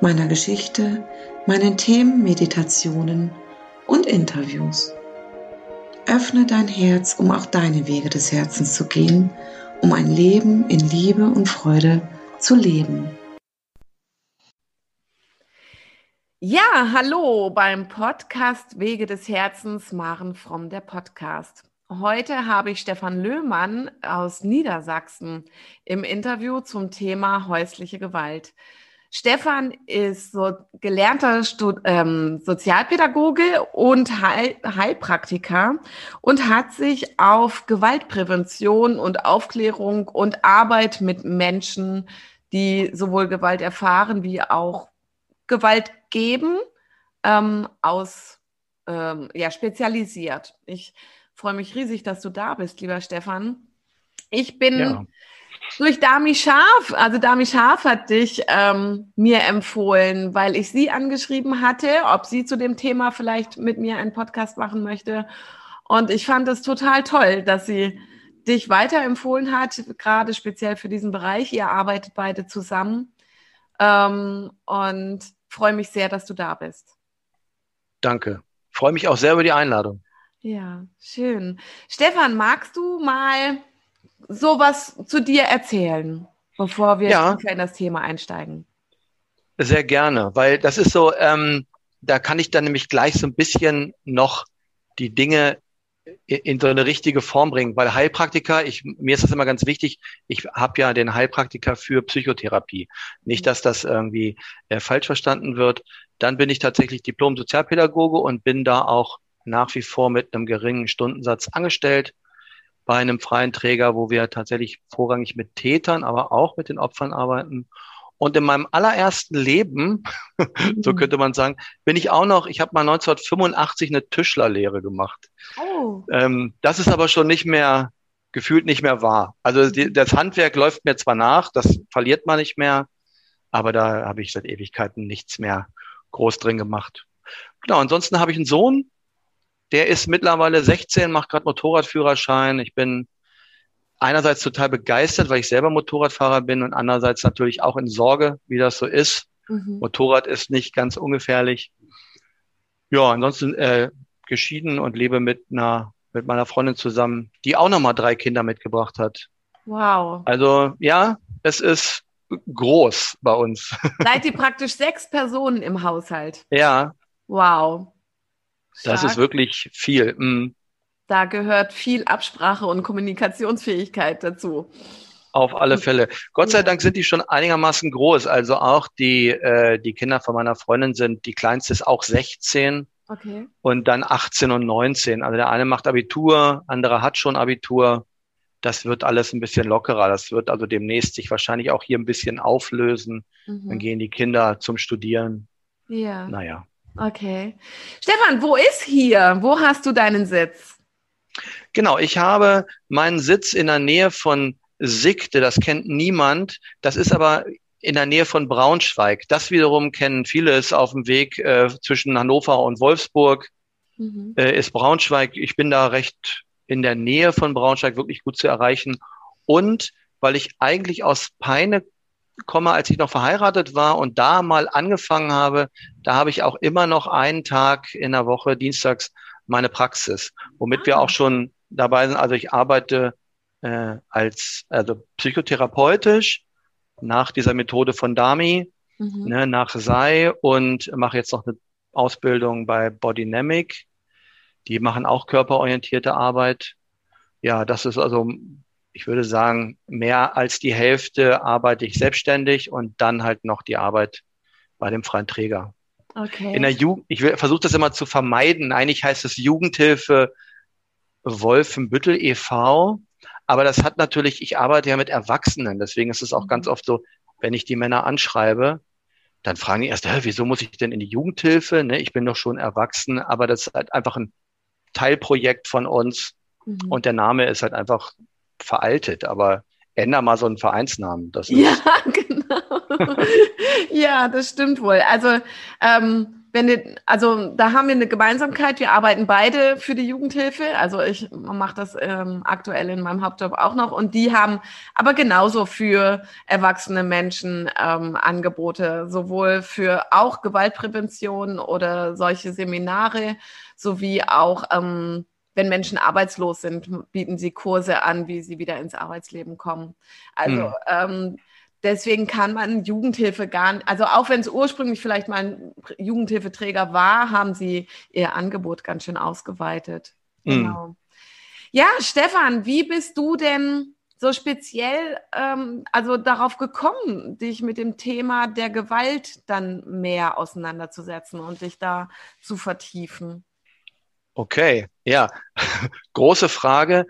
meiner Geschichte, meinen Themen, Meditationen und Interviews. Öffne dein Herz, um auch deine Wege des Herzens zu gehen, um ein Leben in Liebe und Freude zu leben. Ja, hallo beim Podcast Wege des Herzens, Maren Fromm, der Podcast. Heute habe ich Stefan Löhmann aus Niedersachsen im Interview zum Thema häusliche Gewalt. Stefan ist so gelernter Stud ähm, Sozialpädagoge und Heil Heilpraktiker und hat sich auf Gewaltprävention und Aufklärung und Arbeit mit Menschen, die sowohl Gewalt erfahren wie auch Gewalt geben, ähm, aus ähm, ja spezialisiert. Ich freue mich riesig, dass du da bist, lieber Stefan. Ich bin ja. Durch Dami Scharf, also Dami Scharf hat dich ähm, mir empfohlen, weil ich sie angeschrieben hatte, ob sie zu dem Thema vielleicht mit mir einen Podcast machen möchte. Und ich fand es total toll, dass sie dich weiterempfohlen hat, gerade speziell für diesen Bereich. Ihr arbeitet beide zusammen. Ähm, und freue mich sehr, dass du da bist. Danke. Freue mich auch sehr über die Einladung. Ja, schön. Stefan, magst du mal sowas zu dir erzählen, bevor wir ja. in das Thema einsteigen? Sehr gerne, weil das ist so, ähm, da kann ich dann nämlich gleich so ein bisschen noch die Dinge in so eine richtige Form bringen, weil Heilpraktiker, ich, mir ist das immer ganz wichtig, ich habe ja den Heilpraktiker für Psychotherapie. Nicht, dass das irgendwie äh, falsch verstanden wird. Dann bin ich tatsächlich Diplom-Sozialpädagoge und bin da auch nach wie vor mit einem geringen Stundensatz angestellt bei einem freien Träger, wo wir tatsächlich vorrangig mit Tätern, aber auch mit den Opfern arbeiten. Und in meinem allerersten Leben, so mhm. könnte man sagen, bin ich auch noch, ich habe mal 1985 eine Tischlerlehre gemacht. Oh. Ähm, das ist aber schon nicht mehr, gefühlt nicht mehr wahr. Also die, das Handwerk läuft mir zwar nach, das verliert man nicht mehr, aber da habe ich seit Ewigkeiten nichts mehr groß drin gemacht. Genau, ansonsten habe ich einen Sohn, der ist mittlerweile 16, macht gerade Motorradführerschein. Ich bin einerseits total begeistert, weil ich selber Motorradfahrer bin und andererseits natürlich auch in Sorge, wie das so ist. Mhm. Motorrad ist nicht ganz ungefährlich. Ja, ansonsten äh, geschieden und lebe mit einer mit meiner Freundin zusammen, die auch nochmal drei Kinder mitgebracht hat. Wow. Also ja, es ist groß bei uns. Seid ihr praktisch sechs Personen im Haushalt? Ja. Wow. Das ist wirklich viel. Mm. Da gehört viel Absprache und Kommunikationsfähigkeit dazu. Auf alle Fälle. Gott sei Dank sind die schon einigermaßen groß. Also auch die, äh, die Kinder von meiner Freundin sind, die kleinste ist auch 16 okay. und dann 18 und 19. Also der eine macht Abitur, andere hat schon Abitur. Das wird alles ein bisschen lockerer. Das wird also demnächst sich wahrscheinlich auch hier ein bisschen auflösen. Mhm. Dann gehen die Kinder zum Studieren. Ja. Naja. Okay. Stefan, wo ist hier? Wo hast du deinen Sitz? Genau, ich habe meinen Sitz in der Nähe von Sigte, das kennt niemand. Das ist aber in der Nähe von Braunschweig. Das wiederum kennen viele, ist auf dem Weg äh, zwischen Hannover und Wolfsburg, mhm. äh, ist Braunschweig. Ich bin da recht in der Nähe von Braunschweig, wirklich gut zu erreichen. Und weil ich eigentlich aus Peine komme, als ich noch verheiratet war und da mal angefangen habe, da habe ich auch immer noch einen Tag in der Woche, dienstags, meine Praxis, womit ah. wir auch schon dabei sind. Also ich arbeite äh, als also psychotherapeutisch nach dieser Methode von Dami, mhm. ne, nach Sei und mache jetzt noch eine Ausbildung bei Bodynamic. Die machen auch körperorientierte Arbeit. Ja, das ist also ich würde sagen, mehr als die Hälfte arbeite ich selbstständig und dann halt noch die Arbeit bei dem freien Träger. Okay. In der Jugend, ich versuche das immer zu vermeiden. Eigentlich heißt es Jugendhilfe Wolfenbüttel e.V. Aber das hat natürlich, ich arbeite ja mit Erwachsenen, deswegen ist es auch mhm. ganz oft so, wenn ich die Männer anschreibe, dann fragen die erst, wieso muss ich denn in die Jugendhilfe? Ne, ich bin doch schon erwachsen, aber das ist halt einfach ein Teilprojekt von uns mhm. und der Name ist halt einfach veraltet, aber änder mal so einen Vereinsnamen. Das ja, genau. ja, das stimmt wohl. Also ähm, wenn die, also da haben wir eine Gemeinsamkeit. Wir arbeiten beide für die Jugendhilfe. Also ich mache das ähm, aktuell in meinem Hauptjob auch noch. Und die haben aber genauso für erwachsene Menschen ähm, Angebote, sowohl für auch Gewaltprävention oder solche Seminare, sowie auch ähm, wenn Menschen arbeitslos sind, bieten sie Kurse an, wie sie wieder ins Arbeitsleben kommen. Also hm. ähm, Deswegen kann man Jugendhilfe gar nicht, also auch wenn es ursprünglich vielleicht mal ein Jugendhilfeträger war, haben sie ihr Angebot ganz schön ausgeweitet. Mhm. Genau. Ja, Stefan, wie bist du denn so speziell ähm, also darauf gekommen, dich mit dem Thema der Gewalt dann mehr auseinanderzusetzen und dich da zu vertiefen? Okay, ja, große Frage.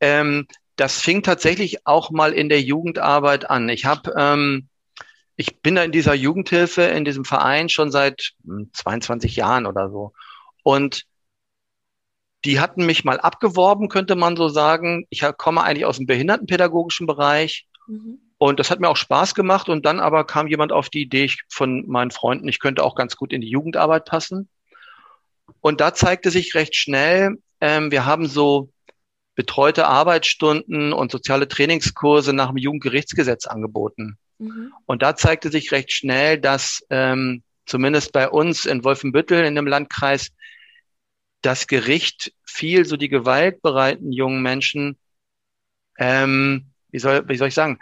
Ähm, das fing tatsächlich auch mal in der Jugendarbeit an. Ich habe, ähm, ich bin da in dieser Jugendhilfe, in diesem Verein schon seit 22 hm, Jahren oder so. Und die hatten mich mal abgeworben, könnte man so sagen. Ich komme eigentlich aus dem behindertenpädagogischen Bereich. Mhm. Und das hat mir auch Spaß gemacht. Und dann aber kam jemand auf die Idee ich, von meinen Freunden, ich könnte auch ganz gut in die Jugendarbeit passen. Und da zeigte sich recht schnell, ähm, wir haben so betreute Arbeitsstunden und soziale Trainingskurse nach dem Jugendgerichtsgesetz angeboten. Mhm. Und da zeigte sich recht schnell, dass ähm, zumindest bei uns in Wolfenbüttel in dem Landkreis das Gericht viel so die gewaltbereiten jungen Menschen, ähm, wie, soll, wie soll ich sagen,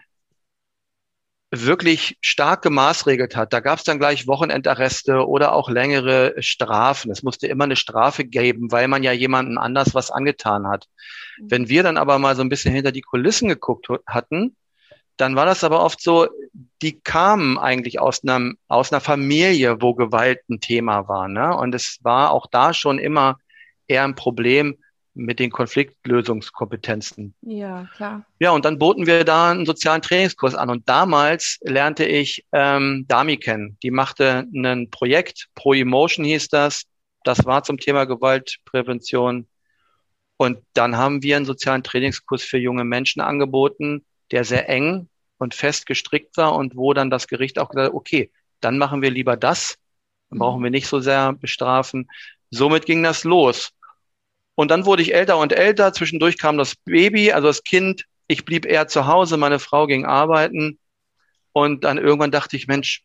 wirklich stark gemaßregelt hat. Da gab es dann gleich Wochenendarreste oder auch längere Strafen. Es musste immer eine Strafe geben, weil man ja jemanden anders was angetan hat. Mhm. Wenn wir dann aber mal so ein bisschen hinter die Kulissen geguckt hatten, dann war das aber oft so, die kamen eigentlich aus einer, aus einer Familie, wo Gewalt ein Thema war. Ne? Und es war auch da schon immer eher ein Problem, mit den Konfliktlösungskompetenzen. Ja, klar. Ja, und dann boten wir da einen sozialen Trainingskurs an. Und damals lernte ich ähm, Dami kennen. Die machte ein Projekt, Pro Emotion hieß das. Das war zum Thema Gewaltprävention. Und dann haben wir einen sozialen Trainingskurs für junge Menschen angeboten, der sehr eng und fest gestrickt war und wo dann das Gericht auch gesagt hat, okay, dann machen wir lieber das. Dann brauchen wir nicht so sehr bestrafen. Somit ging das los. Und dann wurde ich älter und älter. Zwischendurch kam das Baby, also das Kind. Ich blieb eher zu Hause. Meine Frau ging arbeiten. Und dann irgendwann dachte ich, Mensch,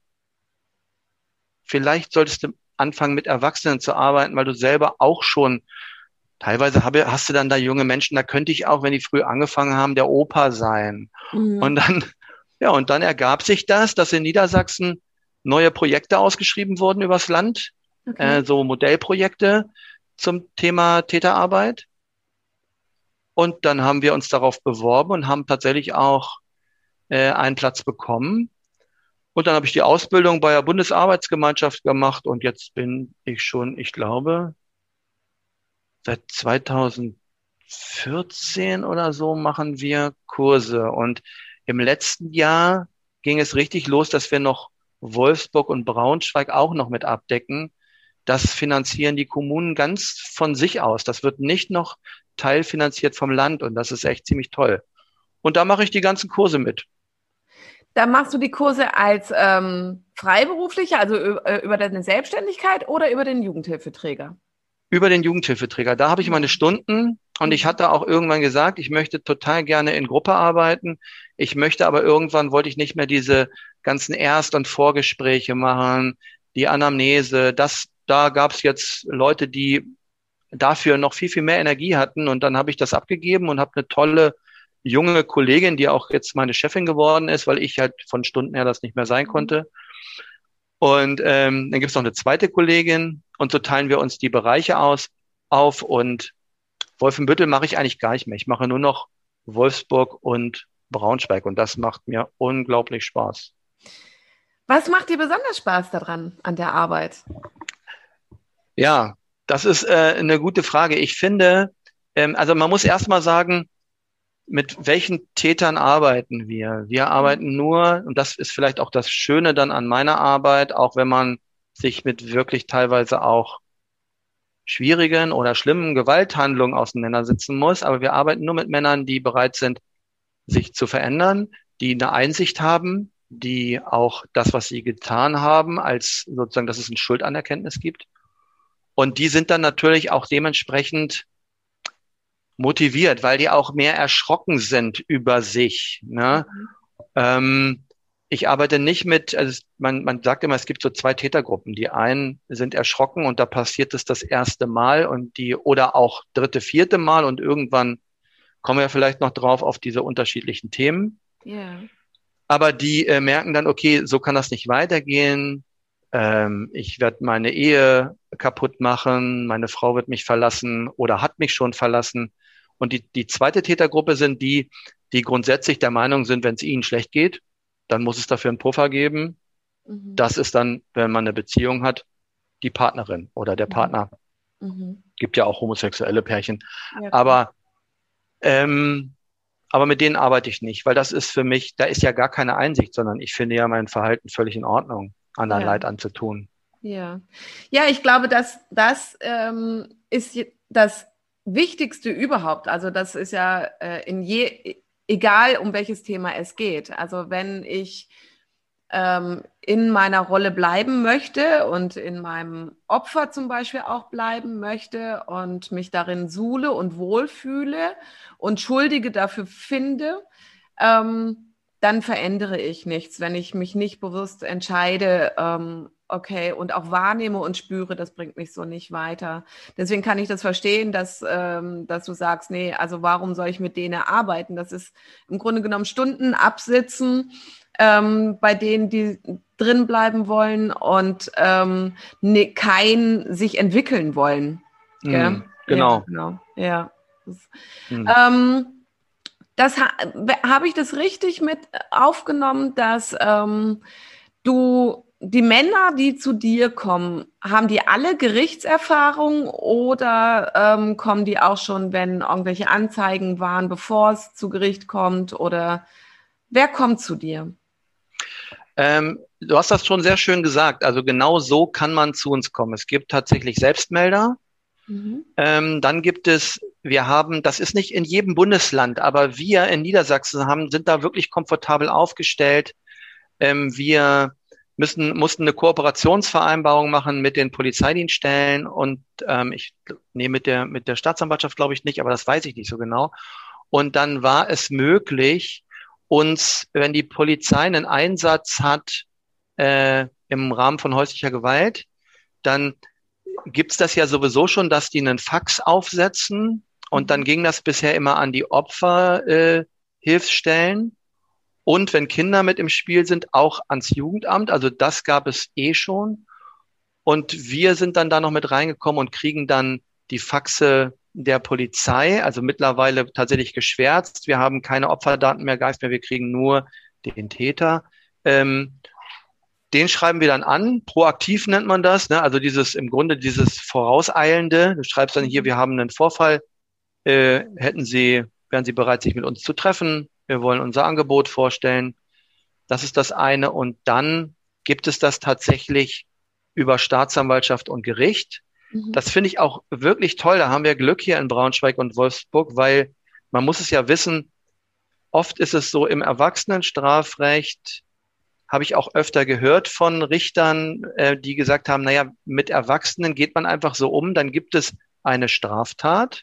vielleicht solltest du anfangen, mit Erwachsenen zu arbeiten, weil du selber auch schon teilweise habe, hast du dann da junge Menschen, da könnte ich auch, wenn die früh angefangen haben, der Opa sein. Mhm. Und dann, ja, und dann ergab sich das, dass in Niedersachsen neue Projekte ausgeschrieben wurden übers Land, okay. äh, so Modellprojekte zum Thema Täterarbeit. Und dann haben wir uns darauf beworben und haben tatsächlich auch äh, einen Platz bekommen. Und dann habe ich die Ausbildung bei der Bundesarbeitsgemeinschaft gemacht und jetzt bin ich schon, ich glaube, seit 2014 oder so machen wir Kurse. Und im letzten Jahr ging es richtig los, dass wir noch Wolfsburg und Braunschweig auch noch mit abdecken das finanzieren die Kommunen ganz von sich aus. Das wird nicht noch teilfinanziert vom Land und das ist echt ziemlich toll. Und da mache ich die ganzen Kurse mit. Da machst du die Kurse als ähm, Freiberuflicher, also äh, über deine Selbstständigkeit oder über den Jugendhilfeträger? Über den Jugendhilfeträger. Da habe ich meine Stunden und ich hatte auch irgendwann gesagt, ich möchte total gerne in Gruppe arbeiten. Ich möchte aber irgendwann wollte ich nicht mehr diese ganzen Erst- und Vorgespräche machen, die Anamnese, das da gab es jetzt Leute, die dafür noch viel, viel mehr Energie hatten. Und dann habe ich das abgegeben und habe eine tolle junge Kollegin, die auch jetzt meine Chefin geworden ist, weil ich halt von Stunden her das nicht mehr sein konnte. Und ähm, dann gibt es noch eine zweite Kollegin und so teilen wir uns die Bereiche aus auf und Wolfenbüttel mache ich eigentlich gar nicht mehr. Ich mache nur noch Wolfsburg und Braunschweig und das macht mir unglaublich Spaß. Was macht dir besonders Spaß daran an der Arbeit? Ja, das ist äh, eine gute Frage. Ich finde, ähm, also man muss erst mal sagen, mit welchen Tätern arbeiten wir? Wir arbeiten nur, und das ist vielleicht auch das Schöne dann an meiner Arbeit, auch wenn man sich mit wirklich teilweise auch schwierigen oder schlimmen Gewalthandlungen auseinandersetzen muss. Aber wir arbeiten nur mit Männern, die bereit sind, sich zu verändern, die eine Einsicht haben, die auch das, was sie getan haben, als sozusagen, dass es ein Schuldanerkenntnis gibt. Und die sind dann natürlich auch dementsprechend motiviert, weil die auch mehr erschrocken sind über sich. Ne? Mhm. Ähm, ich arbeite nicht mit, also man, man sagt immer, es gibt so zwei Tätergruppen. Die einen sind erschrocken und da passiert es das erste Mal und die, oder auch dritte, vierte Mal und irgendwann kommen wir vielleicht noch drauf auf diese unterschiedlichen Themen. Ja. Aber die äh, merken dann, okay, so kann das nicht weitergehen. Ähm, ich werde meine Ehe kaputt machen, meine Frau wird mich verlassen oder hat mich schon verlassen. Und die, die zweite Tätergruppe sind die, die grundsätzlich der Meinung sind, wenn es ihnen schlecht geht, dann muss es dafür einen Puffer geben. Mhm. Das ist dann, wenn man eine Beziehung hat, die Partnerin oder der mhm. Partner. Mhm. Gibt ja auch homosexuelle Pärchen. Ja, aber, ähm, aber mit denen arbeite ich nicht, weil das ist für mich, da ist ja gar keine Einsicht, sondern ich finde ja mein Verhalten völlig in Ordnung, anderen ja. Leid anzutun. Ja, ja, ich glaube, dass das ähm, ist das Wichtigste überhaupt. Also das ist ja äh, in je egal um welches Thema es geht. Also wenn ich ähm, in meiner Rolle bleiben möchte und in meinem Opfer zum Beispiel auch bleiben möchte und mich darin suhle und wohlfühle und Schuldige dafür finde, ähm, dann verändere ich nichts, wenn ich mich nicht bewusst entscheide, ähm, okay, und auch wahrnehme und spüre, das bringt mich so nicht weiter. Deswegen kann ich das verstehen, dass, ähm, dass du sagst, nee, also warum soll ich mit denen arbeiten? Das ist im Grunde genommen Stunden absitzen ähm, bei denen, die drin bleiben wollen und ähm, ne, kein sich entwickeln wollen. Mm, genau. Ja, genau. Ja. Das, mm. ähm, das ha habe ich das richtig mit aufgenommen, dass ähm, du die Männer, die zu dir kommen, haben die alle Gerichtserfahrung oder ähm, kommen die auch schon, wenn irgendwelche Anzeigen waren, bevor es zu Gericht kommt? Oder wer kommt zu dir? Ähm, du hast das schon sehr schön gesagt. Also genau so kann man zu uns kommen. Es gibt tatsächlich Selbstmelder. Mhm. Ähm, dann gibt es, wir haben, das ist nicht in jedem Bundesland, aber wir in Niedersachsen haben, sind da wirklich komfortabel aufgestellt. Ähm, wir müssen, mussten eine Kooperationsvereinbarung machen mit den Polizeidienststellen und ähm, ich nee, mit der mit der Staatsanwaltschaft glaube ich nicht, aber das weiß ich nicht so genau. Und dann war es möglich, uns, wenn die Polizei einen Einsatz hat äh, im Rahmen von häuslicher Gewalt, dann gibt's das ja sowieso schon, dass die einen Fax aufsetzen und dann ging das bisher immer an die Opferhilfsstellen. Äh, und wenn Kinder mit im Spiel sind, auch ans Jugendamt. Also das gab es eh schon. Und wir sind dann da noch mit reingekommen und kriegen dann die Faxe der Polizei, also mittlerweile tatsächlich geschwärzt. Wir haben keine Opferdaten mehr, Geist mehr, wir kriegen nur den Täter. Ähm, den schreiben wir dann an. Proaktiv nennt man das. Ne? Also dieses im Grunde dieses Vorauseilende. Du schreibst dann hier, wir haben einen Vorfall. Äh, hätten Sie, wären Sie bereit, sich mit uns zu treffen? wir wollen unser Angebot vorstellen. Das ist das eine. Und dann gibt es das tatsächlich über Staatsanwaltschaft und Gericht. Mhm. Das finde ich auch wirklich toll. Da haben wir Glück hier in Braunschweig und Wolfsburg, weil man muss es ja wissen, oft ist es so im Erwachsenenstrafrecht, habe ich auch öfter gehört von Richtern, äh, die gesagt haben, naja, mit Erwachsenen geht man einfach so um, dann gibt es eine Straftat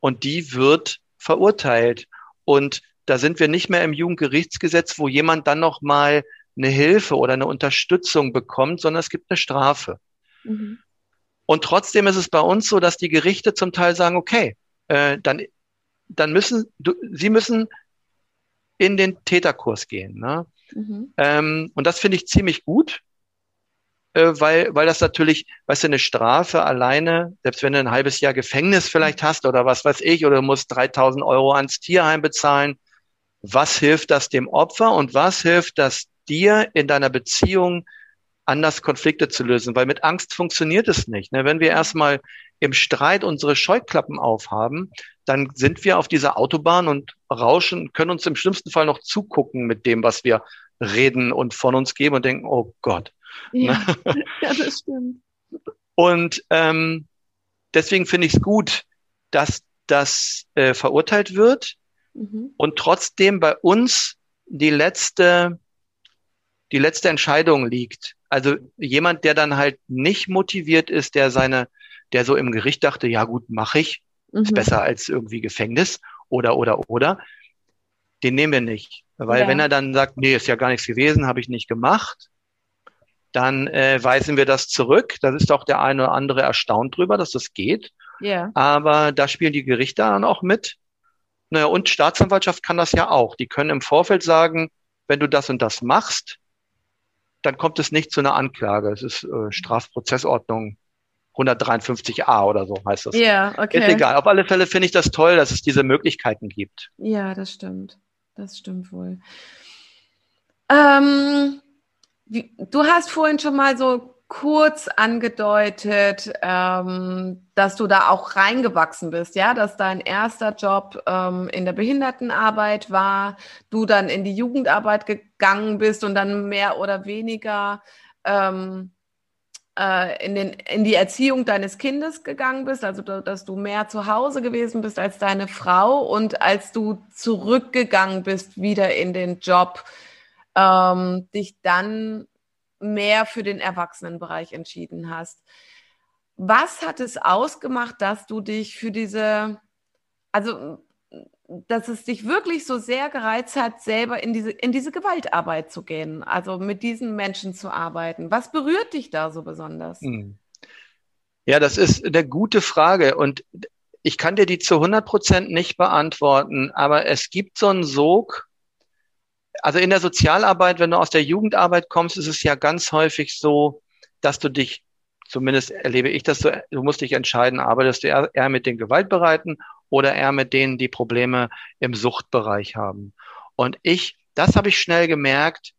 und die wird verurteilt. Und da sind wir nicht mehr im Jugendgerichtsgesetz, wo jemand dann noch mal eine Hilfe oder eine Unterstützung bekommt, sondern es gibt eine Strafe. Mhm. Und trotzdem ist es bei uns so, dass die Gerichte zum Teil sagen, okay, äh, dann, dann müssen, du, sie müssen in den Täterkurs gehen. Ne? Mhm. Ähm, und das finde ich ziemlich gut, äh, weil, weil das natürlich, weißt du, eine Strafe alleine, selbst wenn du ein halbes Jahr Gefängnis vielleicht hast oder was weiß ich, oder du musst 3000 Euro ans Tierheim bezahlen, was hilft das dem Opfer und was hilft das dir in deiner Beziehung anders Konflikte zu lösen, weil mit Angst funktioniert es nicht. Ne? Wenn wir erstmal im Streit unsere Scheuklappen aufhaben, dann sind wir auf dieser Autobahn und rauschen, können uns im schlimmsten Fall noch zugucken mit dem, was wir reden und von uns geben und denken, oh Gott. Ja, ja das stimmt. Und ähm, deswegen finde ich es gut, dass das äh, verurteilt wird mhm. und trotzdem bei uns die letzte, die letzte Entscheidung liegt. Also jemand, der dann halt nicht motiviert ist, der seine, der so im Gericht dachte, ja gut, mache ich, mhm. ist besser als irgendwie Gefängnis oder oder oder, den nehmen wir nicht. Weil ja. wenn er dann sagt, nee, ist ja gar nichts gewesen, habe ich nicht gemacht, dann äh, weisen wir das zurück. Da ist auch der eine oder andere erstaunt drüber, dass das geht. Ja. Aber da spielen die Gerichte dann auch mit. Naja, und Staatsanwaltschaft kann das ja auch. Die können im Vorfeld sagen, wenn du das und das machst, dann kommt es nicht zu einer Anklage. Es ist äh, Strafprozessordnung 153a oder so heißt das. Ja, okay. Ist egal. Auf alle Fälle finde ich das toll, dass es diese Möglichkeiten gibt. Ja, das stimmt. Das stimmt wohl. Ähm, wie, du hast vorhin schon mal so kurz angedeutet, ähm, dass du da auch reingewachsen bist, ja, dass dein erster Job ähm, in der Behindertenarbeit war, du dann in die Jugendarbeit gegangen bist und dann mehr oder weniger ähm, äh, in, den, in die Erziehung deines Kindes gegangen bist, also dass du mehr zu Hause gewesen bist als deine Frau und als du zurückgegangen bist wieder in den Job, ähm, dich dann mehr für den Erwachsenenbereich entschieden hast. Was hat es ausgemacht, dass du dich für diese, also dass es dich wirklich so sehr gereizt hat, selber in diese, in diese Gewaltarbeit zu gehen, also mit diesen Menschen zu arbeiten. Was berührt dich da so besonders? Hm. Ja, das ist eine gute Frage und ich kann dir die zu 100 Prozent nicht beantworten, aber es gibt so einen Sog. Also in der Sozialarbeit, wenn du aus der Jugendarbeit kommst, ist es ja ganz häufig so, dass du dich zumindest erlebe ich das so, du musst dich entscheiden, arbeitest du eher, eher mit den Gewaltbereiten oder eher mit denen, die Probleme im Suchtbereich haben. Und ich, das habe ich schnell gemerkt,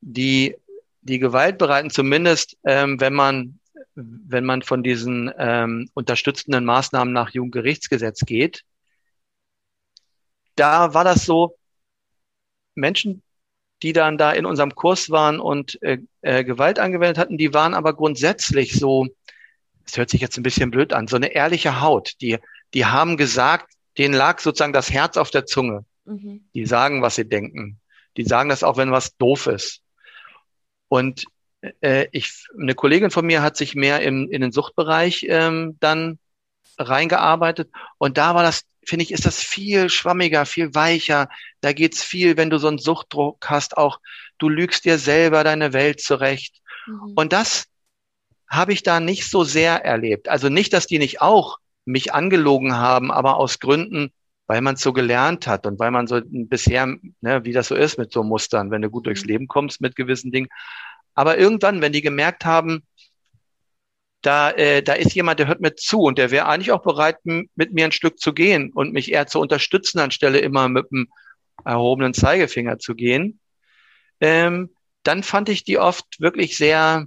die, die Gewaltbereiten, zumindest ähm, wenn man, wenn man von diesen ähm, unterstützenden Maßnahmen nach Jugendgerichtsgesetz geht, da war das so, Menschen, die dann da in unserem Kurs waren und äh, äh, Gewalt angewendet hatten, die waren aber grundsätzlich so, es hört sich jetzt ein bisschen blöd an, so eine ehrliche Haut. Die, die haben gesagt, denen lag sozusagen das Herz auf der Zunge. Mhm. Die sagen, was sie denken. Die sagen das auch, wenn was doof ist. Und äh, ich, eine Kollegin von mir hat sich mehr im, in den Suchtbereich ähm, dann reingearbeitet und da war das finde ich, ist das viel schwammiger, viel weicher. Da geht's viel, wenn du so einen Suchtdruck hast, auch du lügst dir selber deine Welt zurecht. Mhm. Und das habe ich da nicht so sehr erlebt. Also nicht, dass die nicht auch mich angelogen haben, aber aus Gründen, weil man so gelernt hat und weil man so bisher, ne, wie das so ist mit so Mustern, wenn du gut durchs mhm. Leben kommst mit gewissen Dingen. Aber irgendwann, wenn die gemerkt haben, da, äh, da ist jemand, der hört mir zu und der wäre eigentlich auch bereit, mit mir ein Stück zu gehen und mich eher zu unterstützen, anstelle immer mit dem erhobenen Zeigefinger zu gehen. Ähm, dann fand ich die oft wirklich sehr,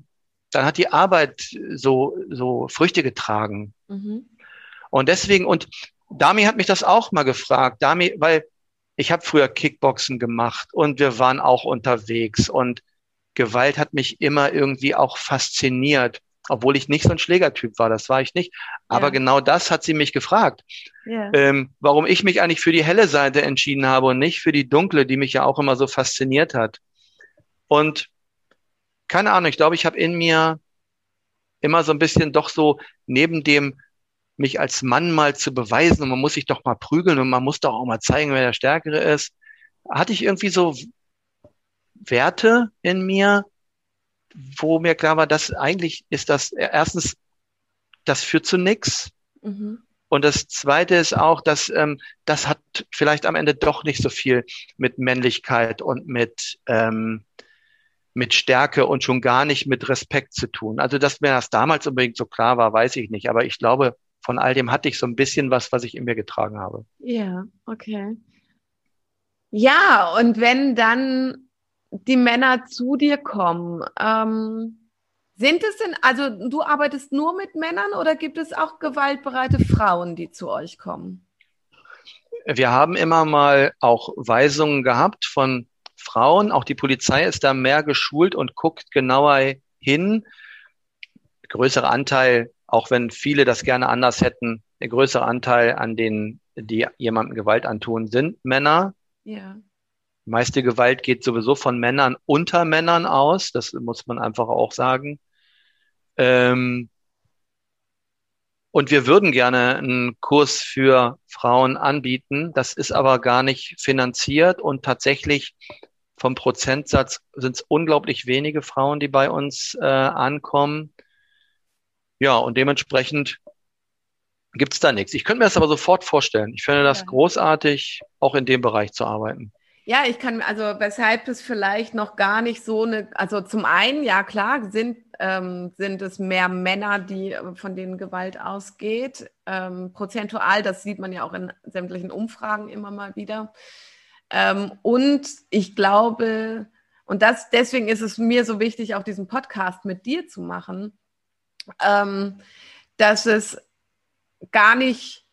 dann hat die Arbeit so, so Früchte getragen. Mhm. Und deswegen, und Dami hat mich das auch mal gefragt, Dami, weil ich habe früher Kickboxen gemacht und wir waren auch unterwegs und Gewalt hat mich immer irgendwie auch fasziniert obwohl ich nicht so ein Schlägertyp war, das war ich nicht. Aber ja. genau das hat sie mich gefragt, ja. ähm, warum ich mich eigentlich für die helle Seite entschieden habe und nicht für die dunkle, die mich ja auch immer so fasziniert hat. Und keine Ahnung, ich glaube, ich habe in mir immer so ein bisschen doch so neben dem mich als Mann mal zu beweisen und man muss sich doch mal prügeln und man muss doch auch mal zeigen, wer der Stärkere ist, hatte ich irgendwie so Werte in mir, wo mir klar war, dass eigentlich ist das erstens, das führt zu nichts. Mhm. Und das Zweite ist auch, dass ähm, das hat vielleicht am Ende doch nicht so viel mit Männlichkeit und mit ähm, mit Stärke und schon gar nicht mit Respekt zu tun. Also, dass mir das damals unbedingt so klar war, weiß ich nicht. Aber ich glaube, von all dem hatte ich so ein bisschen was, was ich in mir getragen habe. Ja, okay. Ja, und wenn dann die Männer zu dir kommen, ähm, sind es denn, also du arbeitest nur mit Männern oder gibt es auch gewaltbereite Frauen, die zu euch kommen? Wir haben immer mal auch Weisungen gehabt von Frauen. Auch die Polizei ist da mehr geschult und guckt genauer hin. Größerer Anteil, auch wenn viele das gerne anders hätten, der größere Anteil an denen, die jemandem Gewalt antun, sind Männer. Ja. Die meiste Gewalt geht sowieso von Männern unter Männern aus. Das muss man einfach auch sagen. Ähm, und wir würden gerne einen Kurs für Frauen anbieten. Das ist aber gar nicht finanziert und tatsächlich vom Prozentsatz sind es unglaublich wenige Frauen, die bei uns äh, ankommen. Ja, und dementsprechend gibt es da nichts. Ich könnte mir das aber sofort vorstellen. Ich finde das ja. großartig, auch in dem Bereich zu arbeiten. Ja, ich kann, also weshalb es vielleicht noch gar nicht so eine, also zum einen, ja klar, sind, ähm, sind es mehr Männer, die von denen Gewalt ausgeht. Ähm, prozentual, das sieht man ja auch in sämtlichen Umfragen immer mal wieder. Ähm, und ich glaube, und das, deswegen ist es mir so wichtig, auch diesen Podcast mit dir zu machen, ähm, dass es gar nicht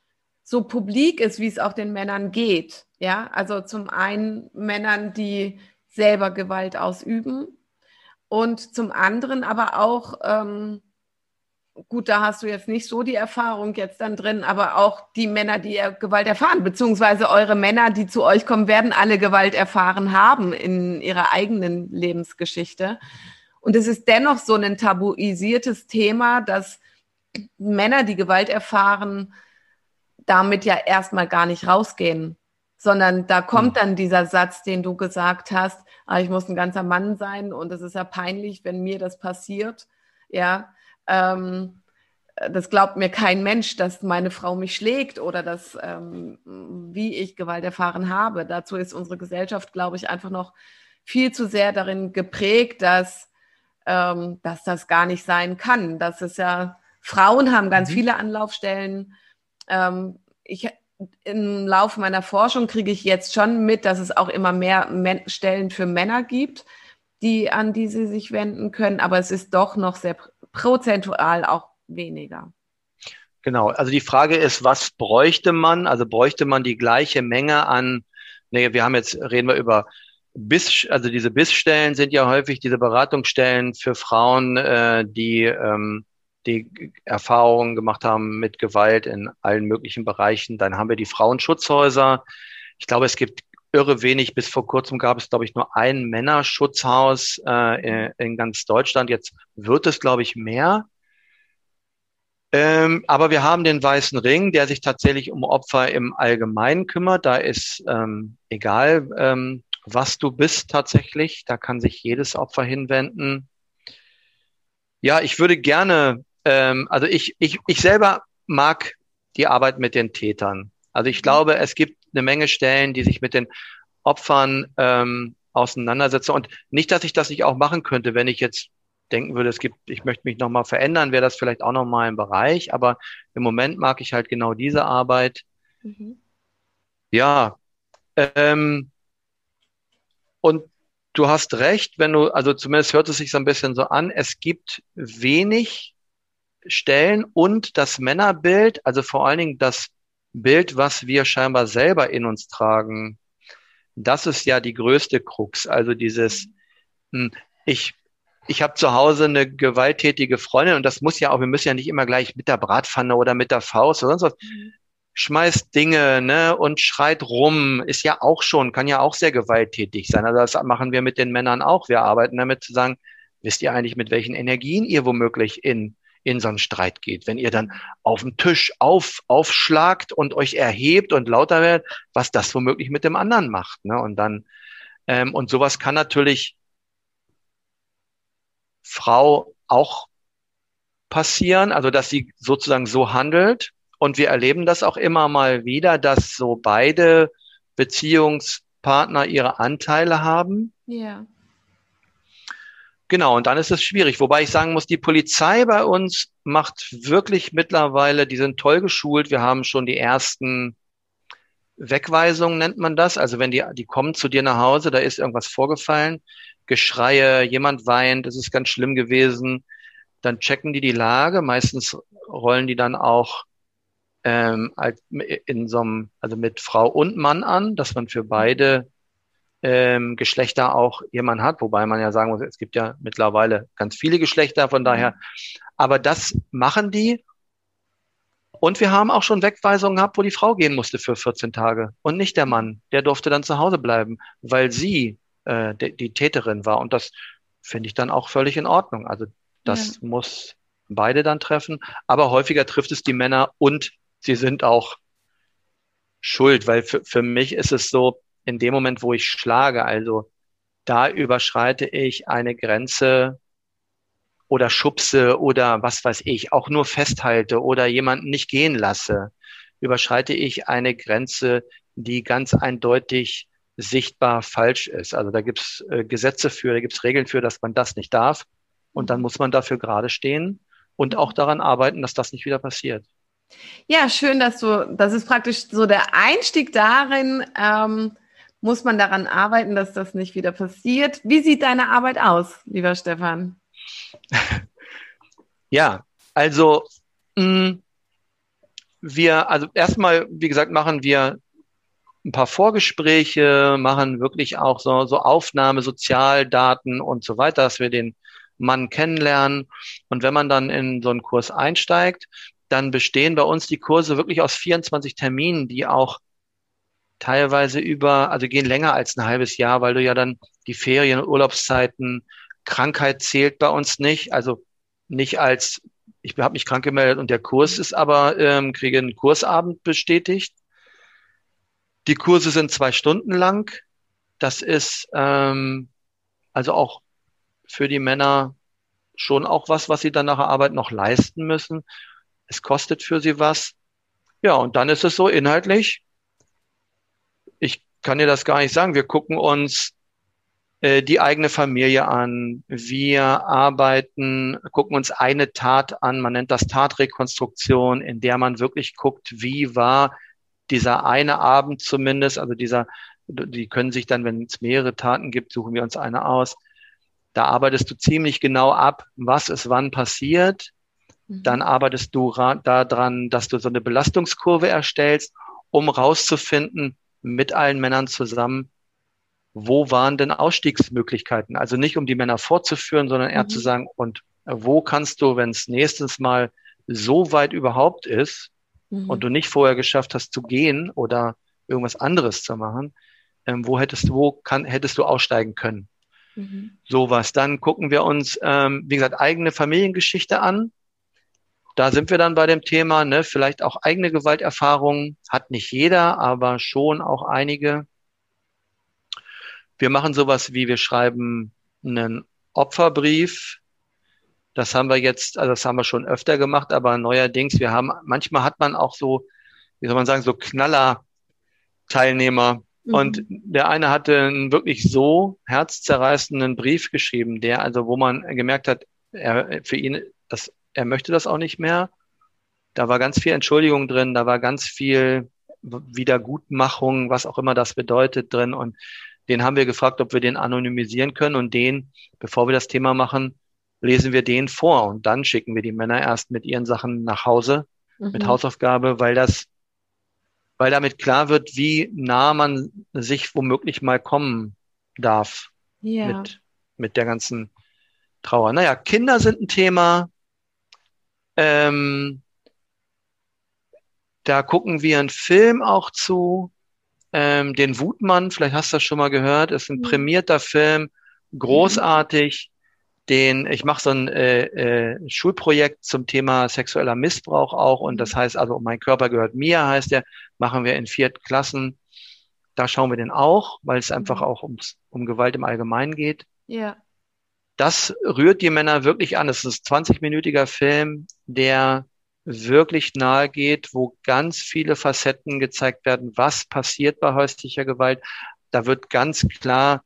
so publik ist, wie es auch den Männern geht. Ja, also zum einen Männern, die selber Gewalt ausüben und zum anderen aber auch, ähm, gut, da hast du jetzt nicht so die Erfahrung jetzt dann drin, aber auch die Männer, die Gewalt erfahren, beziehungsweise eure Männer, die zu euch kommen, werden alle Gewalt erfahren haben in ihrer eigenen Lebensgeschichte. Und es ist dennoch so ein tabuisiertes Thema, dass Männer, die Gewalt erfahren, damit ja erstmal gar nicht rausgehen sondern da kommt hm. dann dieser Satz, den du gesagt hast, ah, ich muss ein ganzer Mann sein und es ist ja peinlich, wenn mir das passiert. Ja, ähm, das glaubt mir kein Mensch, dass meine Frau mich schlägt oder dass, ähm, wie ich Gewalt erfahren habe. Dazu ist unsere Gesellschaft, glaube ich, einfach noch viel zu sehr darin geprägt, dass, ähm, dass das gar nicht sein kann. Das ist ja, Frauen haben ganz mhm. viele Anlaufstellen. Ähm, ich im Laufe meiner Forschung kriege ich jetzt schon mit, dass es auch immer mehr Stellen für Männer gibt, die an die sie sich wenden können, aber es ist doch noch sehr prozentual auch weniger. Genau, also die Frage ist, was bräuchte man? Also bräuchte man die gleiche Menge an, nee, wir haben jetzt, reden wir über Biss, also diese Bissstellen sind ja häufig diese Beratungsstellen für Frauen, äh, die ähm, die Erfahrungen gemacht haben mit Gewalt in allen möglichen Bereichen. Dann haben wir die Frauenschutzhäuser. Ich glaube, es gibt irre wenig. Bis vor kurzem gab es, glaube ich, nur ein Männerschutzhaus äh, in ganz Deutschland. Jetzt wird es, glaube ich, mehr. Ähm, aber wir haben den Weißen Ring, der sich tatsächlich um Opfer im Allgemeinen kümmert. Da ist ähm, egal, ähm, was du bist tatsächlich. Da kann sich jedes Opfer hinwenden. Ja, ich würde gerne ähm, also ich, ich, ich selber mag die Arbeit mit den Tätern. Also ich mhm. glaube, es gibt eine Menge Stellen, die sich mit den Opfern ähm, auseinandersetzen. Und nicht, dass ich das nicht auch machen könnte, wenn ich jetzt denken würde, es gibt, ich möchte mich nochmal verändern, wäre das vielleicht auch nochmal ein Bereich. Aber im Moment mag ich halt genau diese Arbeit. Mhm. Ja. Ähm, und du hast recht, wenn du, also zumindest hört es sich so ein bisschen so an, es gibt wenig stellen und das Männerbild, also vor allen Dingen das Bild, was wir scheinbar selber in uns tragen, das ist ja die größte Krux. Also dieses, hm, ich, ich habe zu Hause eine gewalttätige Freundin und das muss ja auch, wir müssen ja nicht immer gleich mit der Bratpfanne oder mit der Faust oder sonst was. Schmeißt Dinge, ne, und schreit rum, ist ja auch schon, kann ja auch sehr gewalttätig sein. Also das machen wir mit den Männern auch. Wir arbeiten damit zu sagen, wisst ihr eigentlich, mit welchen Energien ihr womöglich in in so einen Streit geht. Wenn ihr dann auf dem Tisch auf, aufschlagt und euch erhebt und lauter werdet, was das womöglich mit dem anderen macht. Ne? Und dann, ähm, und sowas kann natürlich Frau auch passieren, also dass sie sozusagen so handelt. Und wir erleben das auch immer mal wieder, dass so beide Beziehungspartner ihre Anteile haben. Ja. Genau, und dann ist es schwierig. Wobei ich sagen muss, die Polizei bei uns macht wirklich mittlerweile, die sind toll geschult. Wir haben schon die ersten Wegweisung nennt man das. Also wenn die, die kommen zu dir nach Hause, da ist irgendwas vorgefallen, Geschreie, jemand weint, es ist ganz schlimm gewesen, dann checken die die Lage. Meistens rollen die dann auch ähm, in so einem, also mit Frau und Mann an, dass man für beide ähm, Geschlechter auch jemand hat, wobei man ja sagen muss, es gibt ja mittlerweile ganz viele Geschlechter, von daher. Aber das machen die. Und wir haben auch schon Wegweisungen gehabt, wo die Frau gehen musste für 14 Tage und nicht der Mann. Der durfte dann zu Hause bleiben, weil sie äh, die, die Täterin war. Und das finde ich dann auch völlig in Ordnung. Also das ja. muss beide dann treffen. Aber häufiger trifft es die Männer und sie sind auch schuld, weil für, für mich ist es so, in dem Moment, wo ich schlage, also da überschreite ich eine Grenze oder schubse oder was weiß ich, auch nur festhalte oder jemanden nicht gehen lasse, überschreite ich eine Grenze, die ganz eindeutig sichtbar falsch ist. Also da gibt's äh, Gesetze für, da gibt's Regeln für, dass man das nicht darf. Und dann muss man dafür gerade stehen und auch daran arbeiten, dass das nicht wieder passiert. Ja, schön, dass du, das ist praktisch so der Einstieg darin, ähm, muss man daran arbeiten, dass das nicht wieder passiert. Wie sieht deine Arbeit aus, lieber Stefan? Ja, also mh, mm, wir, also erstmal, wie gesagt, machen wir ein paar Vorgespräche, machen wirklich auch so, so Aufnahme, Sozialdaten und so weiter, dass wir den Mann kennenlernen. Und wenn man dann in so einen Kurs einsteigt, dann bestehen bei uns die Kurse wirklich aus 24 Terminen, die auch teilweise über, also gehen länger als ein halbes Jahr, weil du ja dann die Ferien, Urlaubszeiten, Krankheit zählt bei uns nicht, also nicht als, ich habe mich krank gemeldet und der Kurs ist aber, ähm, kriege einen Kursabend bestätigt. Die Kurse sind zwei Stunden lang. Das ist ähm, also auch für die Männer schon auch was, was sie dann nach der Arbeit noch leisten müssen. Es kostet für sie was. Ja, und dann ist es so inhaltlich, ich kann dir das gar nicht sagen. Wir gucken uns äh, die eigene Familie an. Wir arbeiten, gucken uns eine Tat an. Man nennt das Tatrekonstruktion, in der man wirklich guckt, wie war dieser eine Abend zumindest, also dieser, die können sich dann, wenn es mehrere Taten gibt, suchen wir uns eine aus. Da arbeitest du ziemlich genau ab, was ist wann passiert. Mhm. Dann arbeitest du daran, dass du so eine Belastungskurve erstellst, um rauszufinden, mit allen Männern zusammen, wo waren denn Ausstiegsmöglichkeiten? Also nicht um die Männer fortzuführen, sondern eher mhm. zu sagen, und wo kannst du, wenn es nächstes Mal so weit überhaupt ist mhm. und du nicht vorher geschafft hast zu gehen oder irgendwas anderes zu machen, ähm, wo hättest du, wo kann, hättest du aussteigen können? Mhm. Sowas. Dann gucken wir uns, ähm, wie gesagt, eigene Familiengeschichte an da sind wir dann bei dem Thema, ne, vielleicht auch eigene Gewalterfahrungen, hat nicht jeder, aber schon auch einige. Wir machen sowas wie, wir schreiben einen Opferbrief. Das haben wir jetzt, also das haben wir schon öfter gemacht, aber neuerdings, wir haben, manchmal hat man auch so, wie soll man sagen, so Knaller-Teilnehmer. Mhm. Und der eine hatte einen wirklich so herzzerreißenden Brief geschrieben, der, also wo man gemerkt hat, er, für ihn, das er möchte das auch nicht mehr. Da war ganz viel Entschuldigung drin, da war ganz viel Wiedergutmachung, was auch immer das bedeutet drin. Und den haben wir gefragt, ob wir den anonymisieren können. Und den, bevor wir das Thema machen, lesen wir den vor. Und dann schicken wir die Männer erst mit ihren Sachen nach Hause, mhm. mit Hausaufgabe, weil das, weil damit klar wird, wie nah man sich womöglich mal kommen darf ja. mit, mit der ganzen Trauer. Naja, Kinder sind ein Thema, ähm, da gucken wir einen Film auch zu, ähm, den Wutmann, vielleicht hast du das schon mal gehört, ist ein mhm. prämierter Film, großartig. Den, ich mache so ein äh, äh, Schulprojekt zum Thema sexueller Missbrauch auch und das mhm. heißt also, mein Körper gehört mir, heißt der, machen wir in vier Klassen. Da schauen wir den auch, weil es einfach mhm. auch ums, um Gewalt im Allgemeinen geht. Ja das rührt die Männer wirklich an. Es ist ein 20-minütiger Film, der wirklich nahe geht, wo ganz viele Facetten gezeigt werden, was passiert bei häuslicher Gewalt. Da wird ganz klar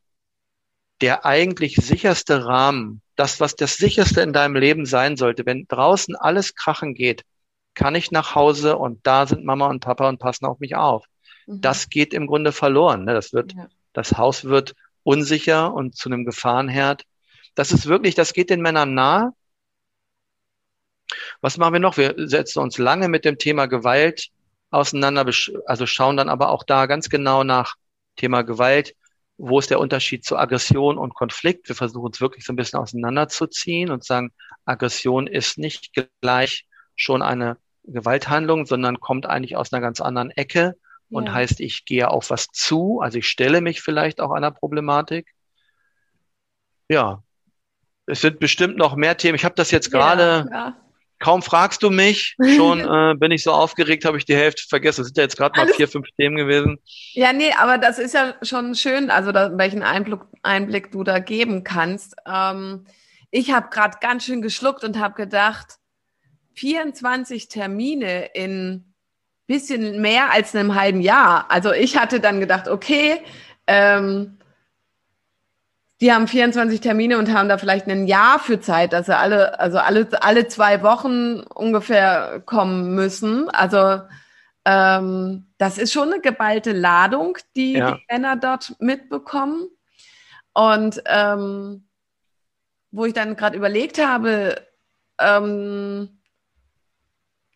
der eigentlich sicherste Rahmen, das, was das sicherste in deinem Leben sein sollte, wenn draußen alles krachen geht, kann ich nach Hause und da sind Mama und Papa und passen auf mich auf. mhm. das geht im Grunde verloren. Ne? Das wird, ja. das Haus wird unsicher und zu einem Gefahrenherd. Das ist wirklich, das geht den Männern nahe. Was machen wir noch? Wir setzen uns lange mit dem Thema Gewalt auseinander, also schauen dann aber auch da ganz genau nach Thema Gewalt. Wo ist der Unterschied zu Aggression und Konflikt? Wir versuchen uns wirklich so ein bisschen auseinanderzuziehen und sagen, Aggression ist nicht gleich schon eine Gewalthandlung, sondern kommt eigentlich aus einer ganz anderen Ecke und ja. heißt, ich gehe auf was zu, also ich stelle mich vielleicht auch einer Problematik. Ja, es sind bestimmt noch mehr Themen. Ich habe das jetzt gerade, ja, kaum fragst du mich, schon äh, bin ich so aufgeregt, habe ich die Hälfte vergessen. Es sind ja jetzt gerade mal vier, fünf Themen gewesen. Ja, nee, aber das ist ja schon schön, also da, welchen Einblick, Einblick du da geben kannst. Ähm, ich habe gerade ganz schön geschluckt und habe gedacht, 24 Termine in bisschen mehr als einem halben Jahr. Also ich hatte dann gedacht, okay, ähm, die haben 24 Termine und haben da vielleicht ein Jahr für Zeit, dass sie alle, also alle, alle zwei Wochen ungefähr kommen müssen. Also ähm, das ist schon eine geballte Ladung, die ja. die Männer dort mitbekommen. Und ähm, wo ich dann gerade überlegt habe, ähm,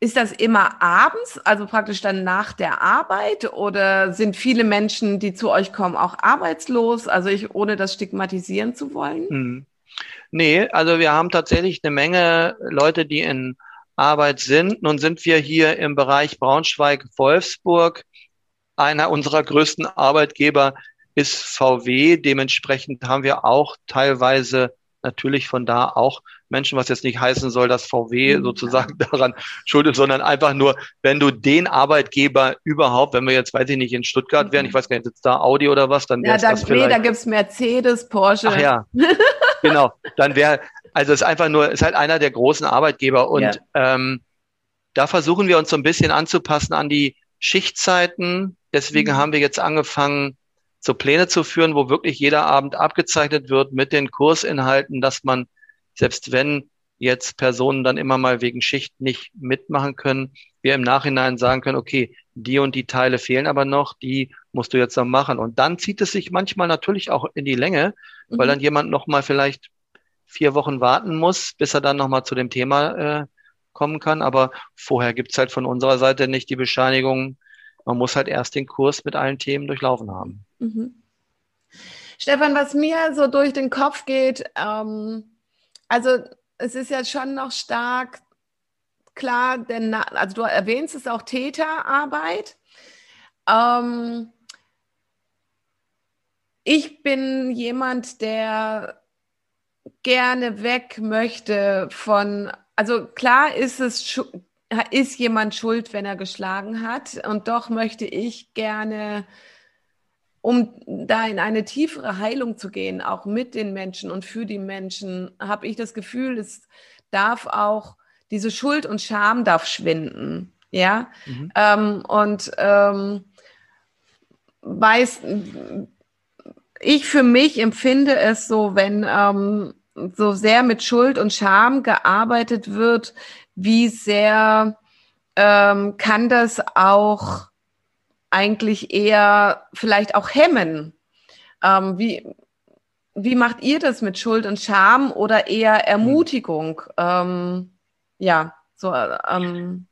ist das immer abends, also praktisch dann nach der Arbeit oder sind viele Menschen, die zu euch kommen, auch arbeitslos? Also ich, ohne das stigmatisieren zu wollen? Hm. Nee, also wir haben tatsächlich eine Menge Leute, die in Arbeit sind. Nun sind wir hier im Bereich Braunschweig-Wolfsburg. Einer unserer größten Arbeitgeber ist VW. Dementsprechend haben wir auch teilweise natürlich von da auch Menschen, was jetzt nicht heißen soll, dass VW sozusagen daran schuld ist, sondern einfach nur, wenn du den Arbeitgeber überhaupt, wenn wir jetzt, weiß ich nicht, in Stuttgart wären, ich mhm. weiß gar nicht, sitzt da Audi oder was, dann wäre ja, das vielleicht. Nee, da gibt's Mercedes, Porsche. Ach ja, genau. Dann wäre, also es ist einfach nur, ist halt einer der großen Arbeitgeber und ja. ähm, da versuchen wir uns so ein bisschen anzupassen an die Schichtzeiten. Deswegen mhm. haben wir jetzt angefangen, so Pläne zu führen, wo wirklich jeder Abend abgezeichnet wird mit den Kursinhalten, dass man selbst wenn jetzt Personen dann immer mal wegen Schicht nicht mitmachen können, wir im Nachhinein sagen können, okay, die und die Teile fehlen aber noch, die musst du jetzt noch machen. Und dann zieht es sich manchmal natürlich auch in die Länge, mhm. weil dann jemand noch mal vielleicht vier Wochen warten muss, bis er dann noch mal zu dem Thema äh, kommen kann. Aber vorher gibt's halt von unserer Seite nicht die Bescheinigung, man muss halt erst den Kurs mit allen Themen durchlaufen haben. Mhm. Stefan, was mir so durch den Kopf geht, ähm also es ist ja schon noch stark klar, denn also du erwähnst es auch Täterarbeit. Ähm, ich bin jemand, der gerne weg möchte von, also klar ist es, ist jemand schuld, wenn er geschlagen hat und doch möchte ich gerne um da in eine tiefere Heilung zu gehen, auch mit den Menschen und für die Menschen, habe ich das Gefühl, es darf auch diese Schuld und Scham darf schwinden. Ja, mhm. ähm, und ähm, weiß, ich für mich empfinde es so, wenn ähm, so sehr mit Schuld und Scham gearbeitet wird, wie sehr ähm, kann das auch eigentlich eher vielleicht auch hemmen. Ähm, wie, wie macht ihr das mit Schuld und Scham oder eher Ermutigung? Ähm, ja, so. Ähm.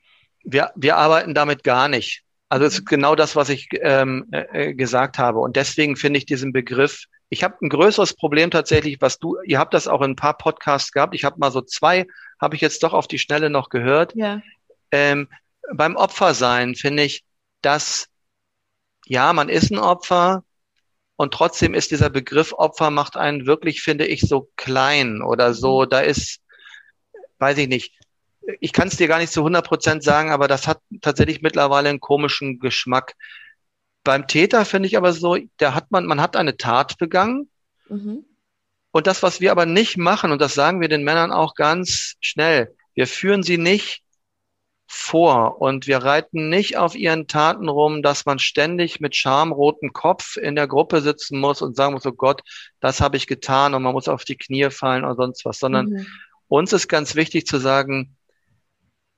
Wir, wir arbeiten damit gar nicht. Also es ist mhm. genau das, was ich ähm, äh, gesagt habe. Und deswegen finde ich diesen Begriff, ich habe ein größeres Problem tatsächlich, was du, ihr habt das auch in ein paar Podcasts gehabt. Ich habe mal so zwei, habe ich jetzt doch auf die Schnelle noch gehört. Ja. Ähm, beim Opfersein finde ich, dass ja, man ist ein Opfer und trotzdem ist dieser Begriff Opfer macht einen wirklich, finde ich, so klein oder so. Mhm. Da ist, weiß ich nicht, ich kann es dir gar nicht zu 100 Prozent sagen, aber das hat tatsächlich mittlerweile einen komischen Geschmack. Beim Täter finde ich aber so, der hat man, man hat eine Tat begangen. Mhm. Und das, was wir aber nicht machen, und das sagen wir den Männern auch ganz schnell, wir führen sie nicht vor und wir reiten nicht auf ihren Taten rum, dass man ständig mit schamrotem Kopf in der Gruppe sitzen muss und sagen muss, oh Gott, das habe ich getan und man muss auf die Knie fallen oder sonst was, sondern mhm. uns ist ganz wichtig zu sagen,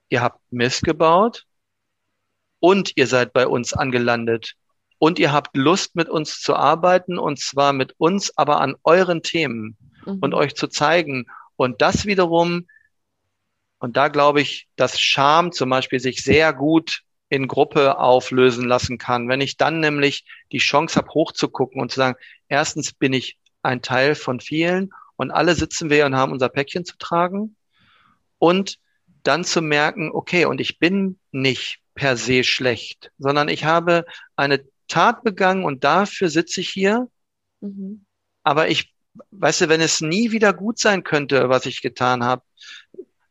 ihr habt Mist gebaut und ihr seid bei uns angelandet und ihr habt Lust, mit uns zu arbeiten und zwar mit uns, aber an euren Themen mhm. und euch zu zeigen. Und das wiederum, und da glaube ich, dass Scham zum Beispiel sich sehr gut in Gruppe auflösen lassen kann. Wenn ich dann nämlich die Chance habe, hochzugucken und zu sagen, erstens bin ich ein Teil von vielen und alle sitzen wir und haben unser Päckchen zu tragen und dann zu merken, okay, und ich bin nicht per se schlecht, sondern ich habe eine Tat begangen und dafür sitze ich hier. Mhm. Aber ich, weißt du, wenn es nie wieder gut sein könnte, was ich getan habe,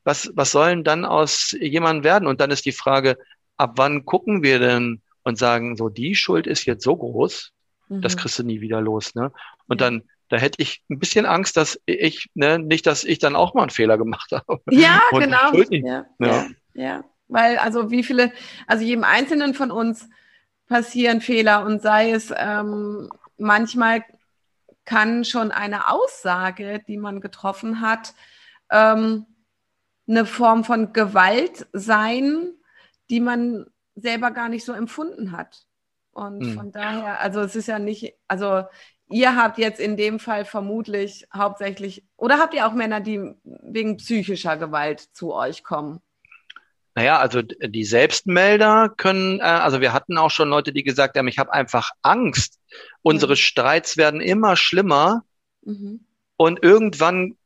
was, was sollen dann aus jemandem werden? Und dann ist die Frage, ab wann gucken wir denn und sagen, so, die Schuld ist jetzt so groß, mhm. das kriegst du nie wieder los, ne? Und dann, da hätte ich ein bisschen Angst, dass ich, ne, nicht, dass ich dann auch mal einen Fehler gemacht habe. Ja, genau. Ja, ja. ja, ja. Weil, also wie viele, also jedem Einzelnen von uns passieren Fehler und sei es ähm, manchmal kann schon eine Aussage, die man getroffen hat, ähm, eine Form von Gewalt sein, die man selber gar nicht so empfunden hat. Und mhm. von daher, also es ist ja nicht, also ihr habt jetzt in dem Fall vermutlich hauptsächlich, oder habt ihr auch Männer, die wegen psychischer Gewalt zu euch kommen? Naja, also die Selbstmelder können, äh, also wir hatten auch schon Leute, die gesagt haben, ich habe einfach Angst. Unsere mhm. Streits werden immer schlimmer mhm. und irgendwann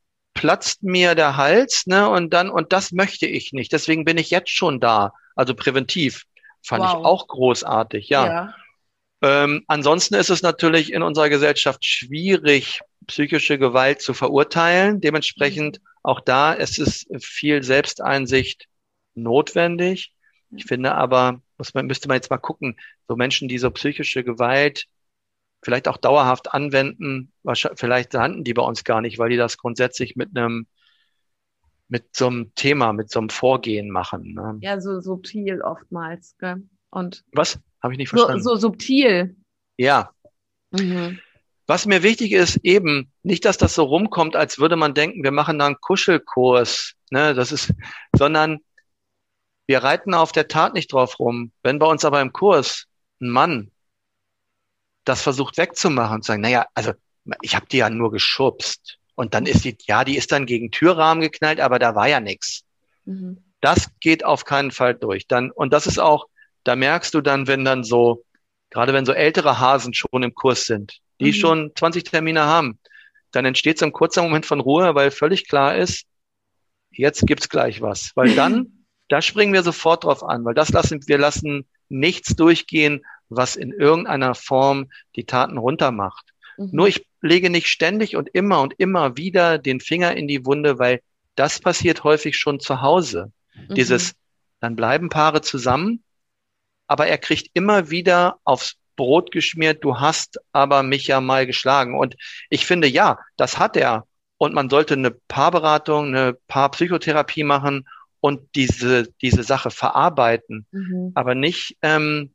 platzt mir der Hals, ne? Und dann, und das möchte ich nicht. Deswegen bin ich jetzt schon da. Also präventiv. Fand wow. ich auch großartig, ja. ja. Ähm, ansonsten ist es natürlich in unserer Gesellschaft schwierig, psychische Gewalt zu verurteilen. Dementsprechend mhm. auch da ist es viel Selbsteinsicht notwendig. Ich finde aber, muss man, müsste man jetzt mal gucken, so Menschen, die so psychische Gewalt vielleicht auch dauerhaft anwenden, vielleicht landen die bei uns gar nicht, weil die das grundsätzlich mit einem mit so einem Thema, mit so einem Vorgehen machen. Ne? Ja, so subtil oftmals. Gell? Und was? Habe ich nicht verstanden. So, so subtil. Ja. Mhm. Was mir wichtig ist, eben nicht, dass das so rumkommt, als würde man denken, wir machen da einen Kuschelkurs, ne, das ist, sondern wir reiten auf der Tat nicht drauf rum. Wenn bei uns aber im Kurs ein Mann das versucht wegzumachen und zu sagen, naja, also ich habe die ja nur geschubst. Und dann ist die, ja, die ist dann gegen Türrahmen geknallt, aber da war ja nichts. Mhm. Das geht auf keinen Fall durch. Dann, und das ist auch, da merkst du dann, wenn dann so, gerade wenn so ältere Hasen schon im Kurs sind, die mhm. schon 20 Termine haben, dann entsteht so ein kurzer Moment von Ruhe, weil völlig klar ist, jetzt gibt's gleich was. Weil dann da springen wir sofort drauf an, weil das lassen, wir lassen nichts durchgehen, was in irgendeiner Form die Taten runtermacht. Mhm. Nur ich lege nicht ständig und immer und immer wieder den Finger in die Wunde, weil das passiert häufig schon zu Hause. Mhm. Dieses, dann bleiben Paare zusammen, aber er kriegt immer wieder aufs Brot geschmiert, du hast aber mich ja mal geschlagen. Und ich finde, ja, das hat er. Und man sollte eine Paarberatung, eine Paarpsychotherapie machen und diese, diese Sache verarbeiten. Mhm. Aber nicht, ähm,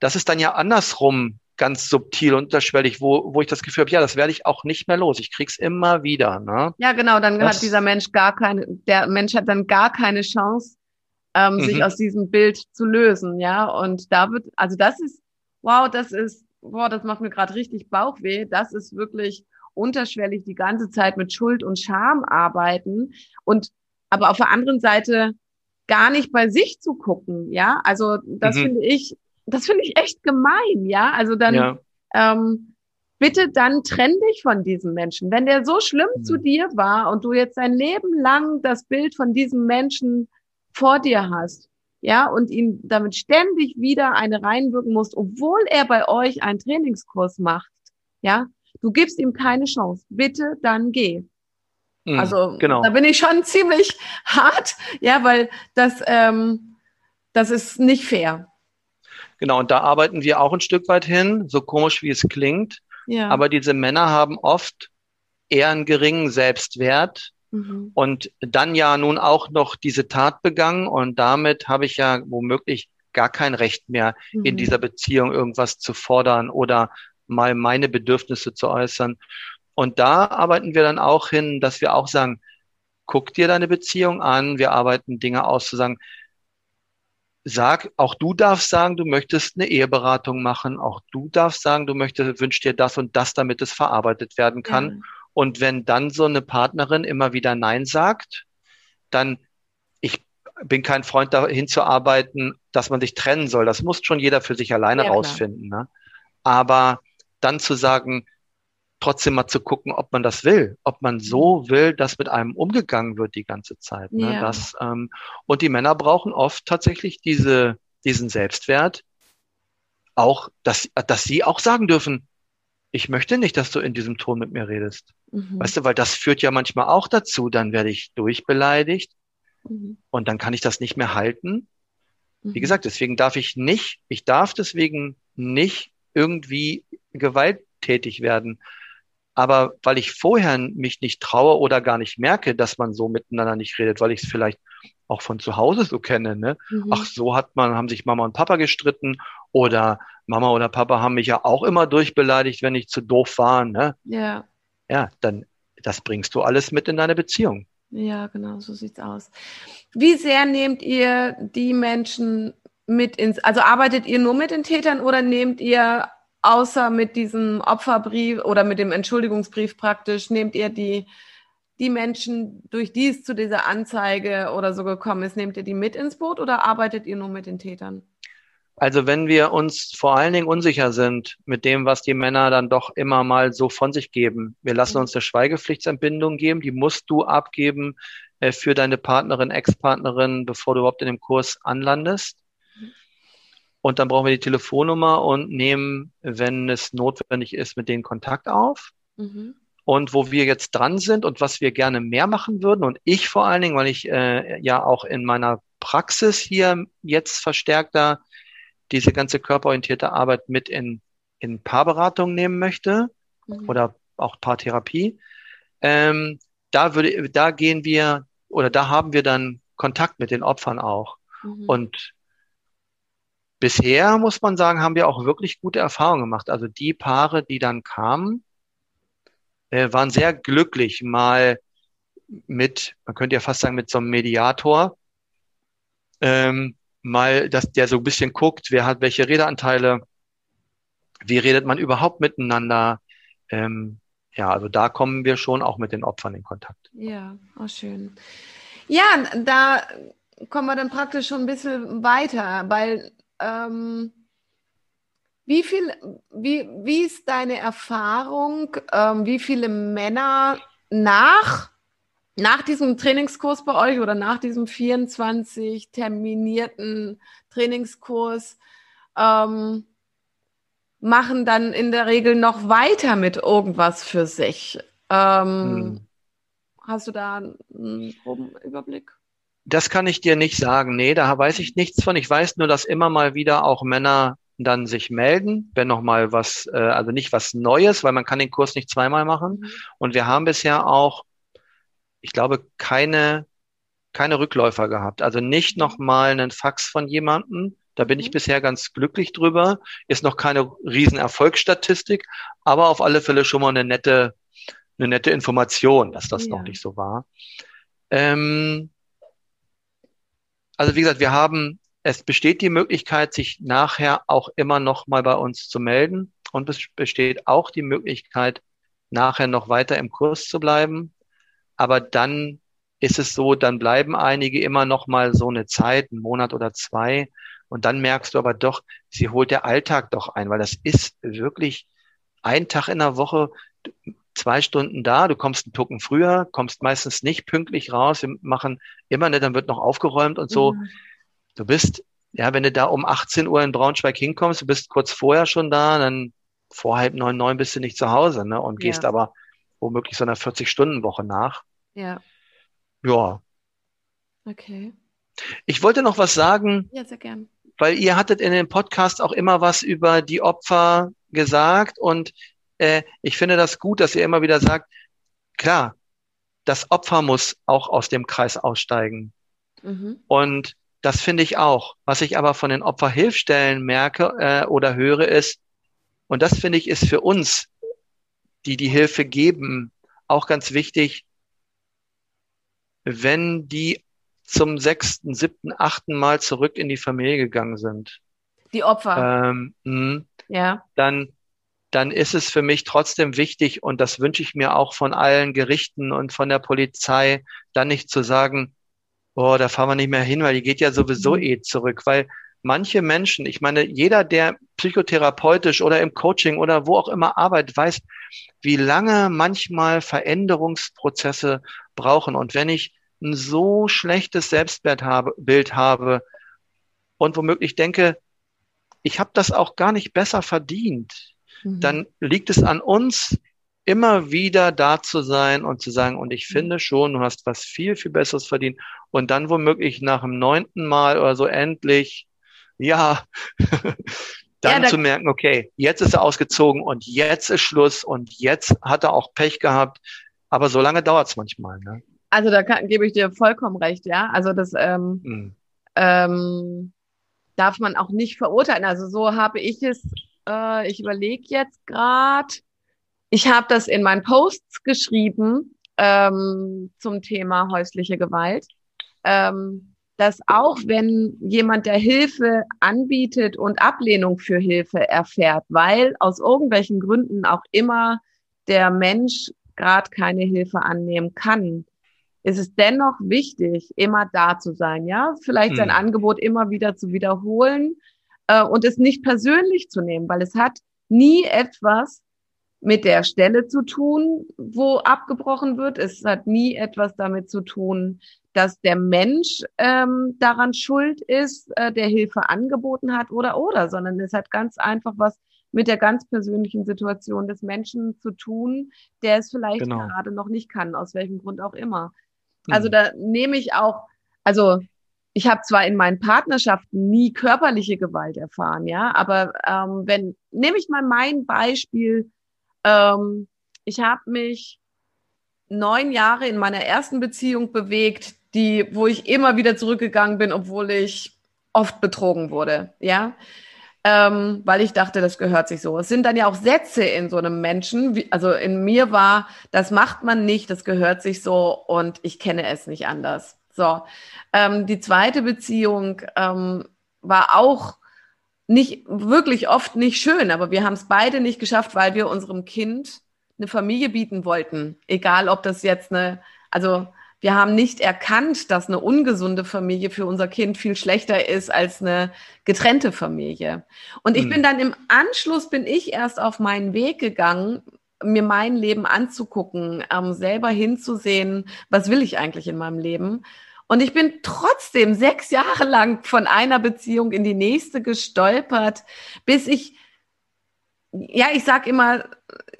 das ist dann ja andersrum ganz subtil und unterschwellig, wo, wo ich das Gefühl habe, ja, das werde ich auch nicht mehr los. Ich krieg's immer wieder. Ne? Ja, genau, dann das, hat dieser Mensch gar keine, der Mensch hat dann gar keine Chance, ähm, mhm. sich aus diesem Bild zu lösen, ja. Und da wird, also das ist, wow, das ist, boah, das macht mir gerade richtig Bauchweh. Das ist wirklich unterschwellig die ganze Zeit mit Schuld und Scham arbeiten. Und aber auf der anderen Seite gar nicht bei sich zu gucken, ja. Also das mhm. finde ich, das finde ich echt gemein, ja. Also dann ja. ähm, bitte dann trenn dich von diesem Menschen. Wenn der so schlimm mhm. zu dir war und du jetzt dein Leben lang das Bild von diesem Menschen vor dir hast, ja, und ihm damit ständig wieder eine reinwirken musst, obwohl er bei euch einen Trainingskurs macht, ja, du gibst ihm keine Chance. Bitte dann geh. Mhm, also genau. da bin ich schon ziemlich hart, ja, weil das, ähm, das ist nicht fair. Genau, und da arbeiten wir auch ein Stück weit hin, so komisch wie es klingt. Ja. Aber diese Männer haben oft eher einen geringen Selbstwert mhm. und dann ja nun auch noch diese Tat begangen und damit habe ich ja womöglich gar kein Recht mehr, mhm. in dieser Beziehung irgendwas zu fordern oder mal meine Bedürfnisse zu äußern. Und da arbeiten wir dann auch hin, dass wir auch sagen, guck dir deine Beziehung an, wir arbeiten Dinge aus, zu sagen, sag, auch du darfst sagen, du möchtest eine Eheberatung machen, auch du darfst sagen, du möchtest, wünschst dir das und das, damit es verarbeitet werden kann. Ja. Und wenn dann so eine Partnerin immer wieder Nein sagt, dann, ich bin kein Freund dahin zu arbeiten, dass man sich trennen soll. Das muss schon jeder für sich alleine ja, rausfinden. Ne? Aber dann zu sagen, trotzdem mal zu gucken, ob man das will, ob man so mhm. will, dass mit einem umgegangen wird die ganze Zeit. Ne? Ja. Das, ähm, und die Männer brauchen oft tatsächlich diese, diesen Selbstwert, auch, dass, dass sie auch sagen dürfen, ich möchte nicht, dass du in diesem Ton mit mir redest. Mhm. Weißt du, weil das führt ja manchmal auch dazu, dann werde ich durchbeleidigt mhm. und dann kann ich das nicht mehr halten. Mhm. Wie gesagt, deswegen darf ich nicht, ich darf deswegen nicht irgendwie gewalttätig werden. Aber weil ich vorher mich nicht traue oder gar nicht merke, dass man so miteinander nicht redet, weil ich es vielleicht auch von zu Hause so kenne, ne? Mhm. Ach, so hat man, haben sich Mama und Papa gestritten oder Mama oder Papa haben mich ja auch immer durchbeleidigt, wenn ich zu doof war, ne? Ja. Ja, dann, das bringst du alles mit in deine Beziehung. Ja, genau, so sieht's aus. Wie sehr nehmt ihr die Menschen mit ins, also arbeitet ihr nur mit den Tätern oder nehmt ihr außer mit diesem Opferbrief oder mit dem Entschuldigungsbrief praktisch, nehmt ihr die, die Menschen, durch die es zu dieser Anzeige oder so gekommen ist, nehmt ihr die mit ins Boot oder arbeitet ihr nur mit den Tätern? Also wenn wir uns vor allen Dingen unsicher sind mit dem, was die Männer dann doch immer mal so von sich geben, wir lassen mhm. uns eine Schweigepflichtsentbindung geben, die musst du abgeben äh, für deine Partnerin, Ex-Partnerin, bevor du überhaupt in dem Kurs anlandest. Und dann brauchen wir die Telefonnummer und nehmen, wenn es notwendig ist, mit denen Kontakt auf. Mhm. Und wo wir jetzt dran sind und was wir gerne mehr machen würden, und ich vor allen Dingen, weil ich äh, ja auch in meiner Praxis hier jetzt verstärkter diese ganze körperorientierte Arbeit mit in, in Paarberatung nehmen möchte mhm. oder auch Paartherapie, ähm, da würde, da gehen wir oder da haben wir dann Kontakt mit den Opfern auch. Mhm. Und bisher muss man sagen, haben wir auch wirklich gute Erfahrungen gemacht. Also die Paare, die dann kamen, äh, waren sehr glücklich, mal mit, man könnte ja fast sagen, mit so einem Mediator, ähm, mal, dass der so ein bisschen guckt, wer hat welche Redeanteile, wie redet man überhaupt miteinander. Ähm, ja, also da kommen wir schon auch mit den Opfern in Kontakt. Ja, auch schön. Ja, da kommen wir dann praktisch schon ein bisschen weiter, weil ähm, wie viel, wie, wie ist deine Erfahrung, ähm, wie viele Männer nach, nach diesem Trainingskurs bei euch oder nach diesem 24 terminierten Trainingskurs ähm, machen dann in der Regel noch weiter mit irgendwas für sich? Ähm, hm. Hast du da einen groben Überblick? Das kann ich dir nicht sagen. Nee, da weiß ich nichts von. Ich weiß nur, dass immer mal wieder auch Männer dann sich melden, wenn noch mal was, äh, also nicht was Neues, weil man kann den Kurs nicht zweimal machen. Mhm. Und wir haben bisher auch, ich glaube, keine, keine Rückläufer gehabt. Also nicht noch mal einen Fax von jemandem. Da bin ich mhm. bisher ganz glücklich drüber. Ist noch keine riesen Erfolgsstatistik, aber auf alle Fälle schon mal eine nette, eine nette Information, dass das ja. noch nicht so war. Ähm, also wie gesagt, wir haben, es besteht die Möglichkeit, sich nachher auch immer noch mal bei uns zu melden. Und es besteht auch die Möglichkeit, nachher noch weiter im Kurs zu bleiben. Aber dann ist es so, dann bleiben einige immer noch mal so eine Zeit, einen Monat oder zwei. Und dann merkst du aber doch, sie holt der Alltag doch ein, weil das ist wirklich ein Tag in der Woche zwei Stunden da, du kommst einen Tucken früher, kommst meistens nicht pünktlich raus, wir machen immer, ne, dann wird noch aufgeräumt und so. Mhm. Du bist, ja, wenn du da um 18 Uhr in Braunschweig hinkommst, du bist kurz vorher schon da, dann vor halb neun, neun bist du nicht zu Hause, ne, und gehst ja. aber womöglich so einer 40-Stunden-Woche nach. Ja. Ja. Okay. Ich wollte noch was sagen. Ja, sehr gern. Weil ihr hattet in dem Podcast auch immer was über die Opfer gesagt und äh, ich finde das gut, dass ihr immer wieder sagt, klar, das Opfer muss auch aus dem Kreis aussteigen. Mhm. Und das finde ich auch. Was ich aber von den Opferhilfstellen merke äh, oder höre ist, und das finde ich ist für uns, die die Hilfe geben, auch ganz wichtig, wenn die zum sechsten, siebten, achten Mal zurück in die Familie gegangen sind. Die Opfer. Ähm, mh, ja. Dann, dann ist es für mich trotzdem wichtig, und das wünsche ich mir auch von allen Gerichten und von der Polizei, dann nicht zu sagen, oh, da fahren wir nicht mehr hin, weil die geht ja sowieso Mhm. eh zurück, weil manche Menschen, ich meine, jeder, der psychotherapeutisch oder im Coaching oder wo auch immer arbeitet, weiß, wie lange manchmal Veränderungsprozesse brauchen. Und wenn ich ein so schlechtes Selbstbild habe, Bild habe und womöglich denke, ich habe das auch gar nicht besser verdient, Mhm. dann liegt es an uns, immer wieder da zu sein und zu sagen, und ich finde schon, du hast was viel, viel Besseres verdient. Und dann womöglich nach dem neunten Mal oder so endlich, ja, dann Ja, da- zu merken, okay, jetzt ist er ausgezogen und jetzt ist Schluss und jetzt hat er auch Pech gehabt. Aber so lange dauert es manchmal. Ne? Also da kann, gebe ich dir vollkommen recht, ja. Also das ähm, Hm. ähm, darf man auch nicht verurteilen. Also so habe ich es, äh, ich überlege jetzt gerade, ich habe das in meinen Posts geschrieben ähm, zum Thema häusliche Gewalt, ähm, dass auch wenn jemand der Hilfe anbietet und Ablehnung für Hilfe erfährt, weil aus irgendwelchen Gründen auch immer der Mensch gerade keine Hilfe annehmen kann, ist es dennoch wichtig, immer da zu sein, ja, vielleicht sein Hm. Angebot immer wieder zu wiederholen äh, und es nicht persönlich zu nehmen, weil es hat nie etwas mit der Stelle zu tun, wo abgebrochen wird. Es hat nie etwas damit zu tun, dass der Mensch ähm, daran schuld ist, äh, der Hilfe angeboten hat oder oder, sondern es hat ganz einfach was mit der ganz persönlichen Situation des Menschen zu tun, der es vielleicht Genau. gerade noch nicht kann, aus welchem Grund auch immer. Also Hm. da nehme ich auch, also ich habe zwar in meinen Partnerschaften nie körperliche Gewalt erfahren, ja, aber ähm, wenn, nehme ich mal mein Beispiel, ähm, ich habe mich neun Jahre in meiner ersten Beziehung bewegt, die, wo ich immer wieder zurückgegangen bin, obwohl ich oft betrogen wurde, ja. Ähm, weil ich dachte, das gehört sich so. Es sind dann ja auch Sätze in so einem Menschen, wie, also in mir war, das macht man nicht, das gehört sich so und ich kenne es nicht anders. So, ähm, die zweite Beziehung ähm, war auch nicht wirklich oft nicht schön, aber wir haben es beide nicht geschafft, weil wir unserem Kind eine Familie bieten wollten. Egal, ob das jetzt eine, also wir haben nicht erkannt, dass eine ungesunde Familie für unser Kind viel schlechter ist als eine getrennte Familie. Und ich Hm. bin dann im Anschluss bin ich erst auf meinen Weg gegangen, mir mein Leben anzugucken, ähm, selber hinzusehen, was will ich eigentlich in meinem Leben. Und ich bin trotzdem sechs Jahre lang von einer Beziehung in die nächste gestolpert, bis ich, ja, ich sag immer,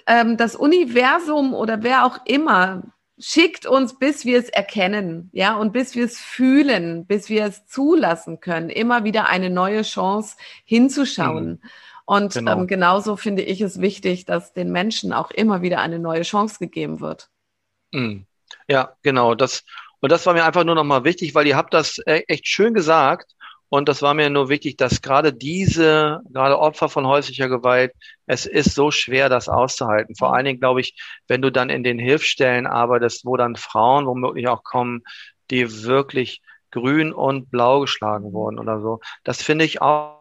ähm, das Universum oder wer auch immer schickt uns, bis wir es erkennen, ja, und bis wir es fühlen, bis wir es zulassen können, immer wieder eine neue Chance hinzuschauen. Und Genau. ähm, genauso finde ich es wichtig, dass den Menschen auch immer wieder eine neue Chance gegeben wird. Mm. Ja, genau. Das, und das war mir einfach nur nochmal wichtig, weil ihr habt das äh, echt schön gesagt. Und das war mir nur wichtig, dass gerade diese, gerade Opfer von häuslicher Gewalt, es ist so schwer, das auszuhalten. Vor allen Dingen, glaube ich, wenn du dann in den Hilfsstellen arbeitest, wo dann Frauen womöglich auch kommen, die wirklich grün und blau geschlagen wurden oder so. Das finde ich auch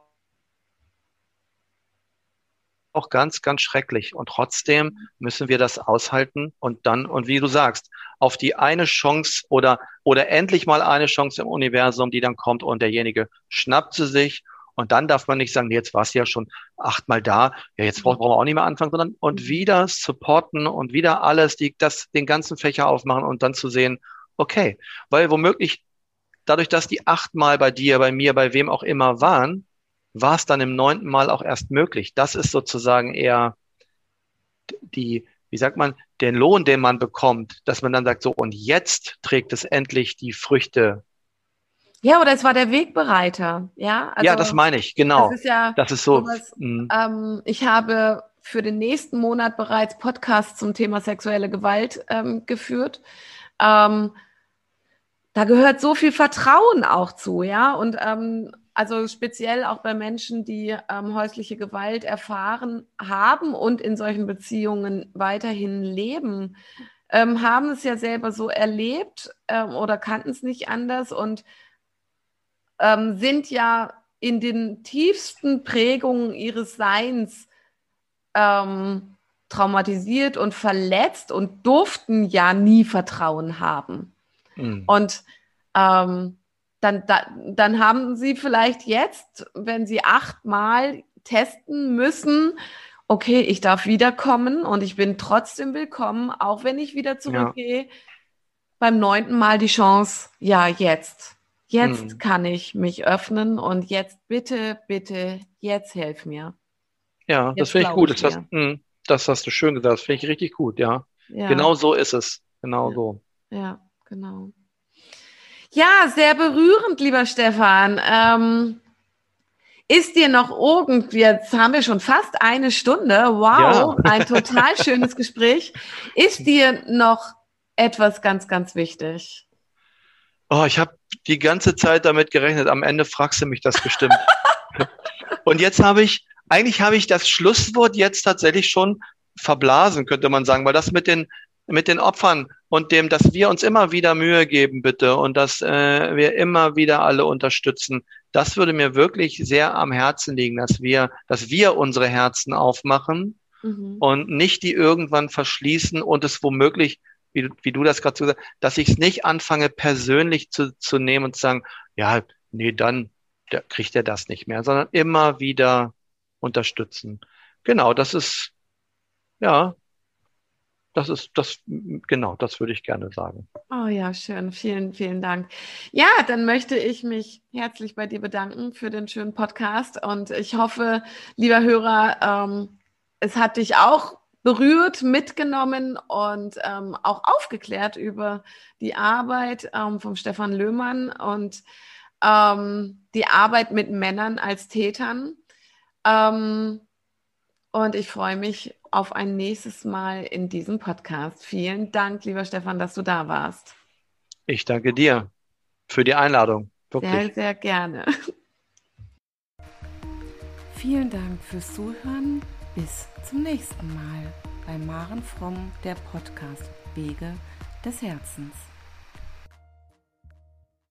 auch ganz, ganz schrecklich. Und trotzdem müssen wir das aushalten und dann, und wie du sagst, auf die eine Chance oder, oder endlich mal eine Chance im Universum, die dann kommt und derjenige schnappt sie sich. Und dann darf man nicht sagen, jetzt warst du ja schon achtmal da, ja, jetzt brauchen wir auch nicht mehr anfangen, sondern und wieder supporten und wieder alles, die, das, den ganzen Fächer aufmachen und dann zu sehen, okay, weil womöglich dadurch, dass die achtmal bei dir, bei mir, bei wem auch immer waren, war es dann im neunten Mal auch erst möglich. Das ist sozusagen eher die, wie sagt man, den Lohn, den man bekommt, dass man dann sagt, so, und jetzt trägt es endlich die Früchte. Ja, oder es war der Wegbereiter, ja. Also, ja, das meine ich, genau. Das ist ja, Das ist so. sowas, mm, ähm, ich habe für den nächsten Monat bereits Podcasts zum Thema sexuelle Gewalt ähm, geführt. Ähm, da gehört so viel Vertrauen auch zu, ja. Und ähm, also speziell auch bei Menschen, die ähm, häusliche Gewalt erfahren haben und in solchen Beziehungen weiterhin leben, ähm, haben es ja selber so erlebt ähm, oder kannten es nicht anders und ähm, sind ja in den tiefsten Prägungen ihres Seins ähm, traumatisiert und verletzt und durften ja nie Vertrauen haben. Mhm. Und ähm, dann, da, dann haben sie vielleicht jetzt, wenn sie achtmal testen müssen, okay, ich darf wiederkommen und ich bin trotzdem willkommen, auch wenn ich wieder zurückgehe, ja. beim neunten Mal die Chance, ja, jetzt. Jetzt hm. kann ich mich öffnen und jetzt bitte, bitte, jetzt helf mir. Ja, jetzt das finde ich gut. Ich das, hast, hm, das hast du schön gesagt. Das finde ich richtig gut, ja. ja. Genau so ist es. Genau ja. so. Ja, genau. Ja, sehr berührend, lieber Stefan. Ähm, ist dir noch irgendwie, jetzt haben wir schon fast eine Stunde, wow, ja. ein total schönes Gespräch. Ist dir noch etwas ganz, ganz wichtig? Oh, ich habe die ganze Zeit damit gerechnet. Am Ende fragst du mich das bestimmt. Und jetzt habe ich, eigentlich habe ich das Schlusswort jetzt tatsächlich schon verblasen, könnte man sagen, weil das mit den mit den Opfern und dem, dass wir uns immer wieder Mühe geben, bitte, und dass äh, wir immer wieder alle unterstützen. Das würde mir wirklich sehr am Herzen liegen, dass wir, dass wir unsere Herzen aufmachen mhm. und nicht die irgendwann verschließen und es womöglich, wie, wie du das gerade gesagt hast, dass ich es nicht anfange, persönlich zu, zu nehmen und zu sagen, ja, nee, dann da kriegt er das nicht mehr, sondern immer wieder unterstützen. Genau, das ist, ja, das ist das, genau, das würde ich gerne sagen. Oh ja, schön. Vielen, vielen Dank. Ja, dann möchte ich mich herzlich bei dir bedanken für den schönen Podcast und ich hoffe, lieber Hörer, ähm, es hat dich auch berührt, mitgenommen und ähm, auch aufgeklärt über die Arbeit ähm, von Stefan Löhmann und ähm, die Arbeit mit Männern als Tätern. Ähm, und ich freue mich auf ein nächstes Mal in diesem Podcast. Vielen Dank, lieber Stefan, dass du da warst. Ich danke dir für die Einladung. Wirklich. Sehr, sehr gerne. Vielen Dank fürs Zuhören. Bis zum nächsten Mal bei Maren Fromm, der Podcast Wege des Herzens.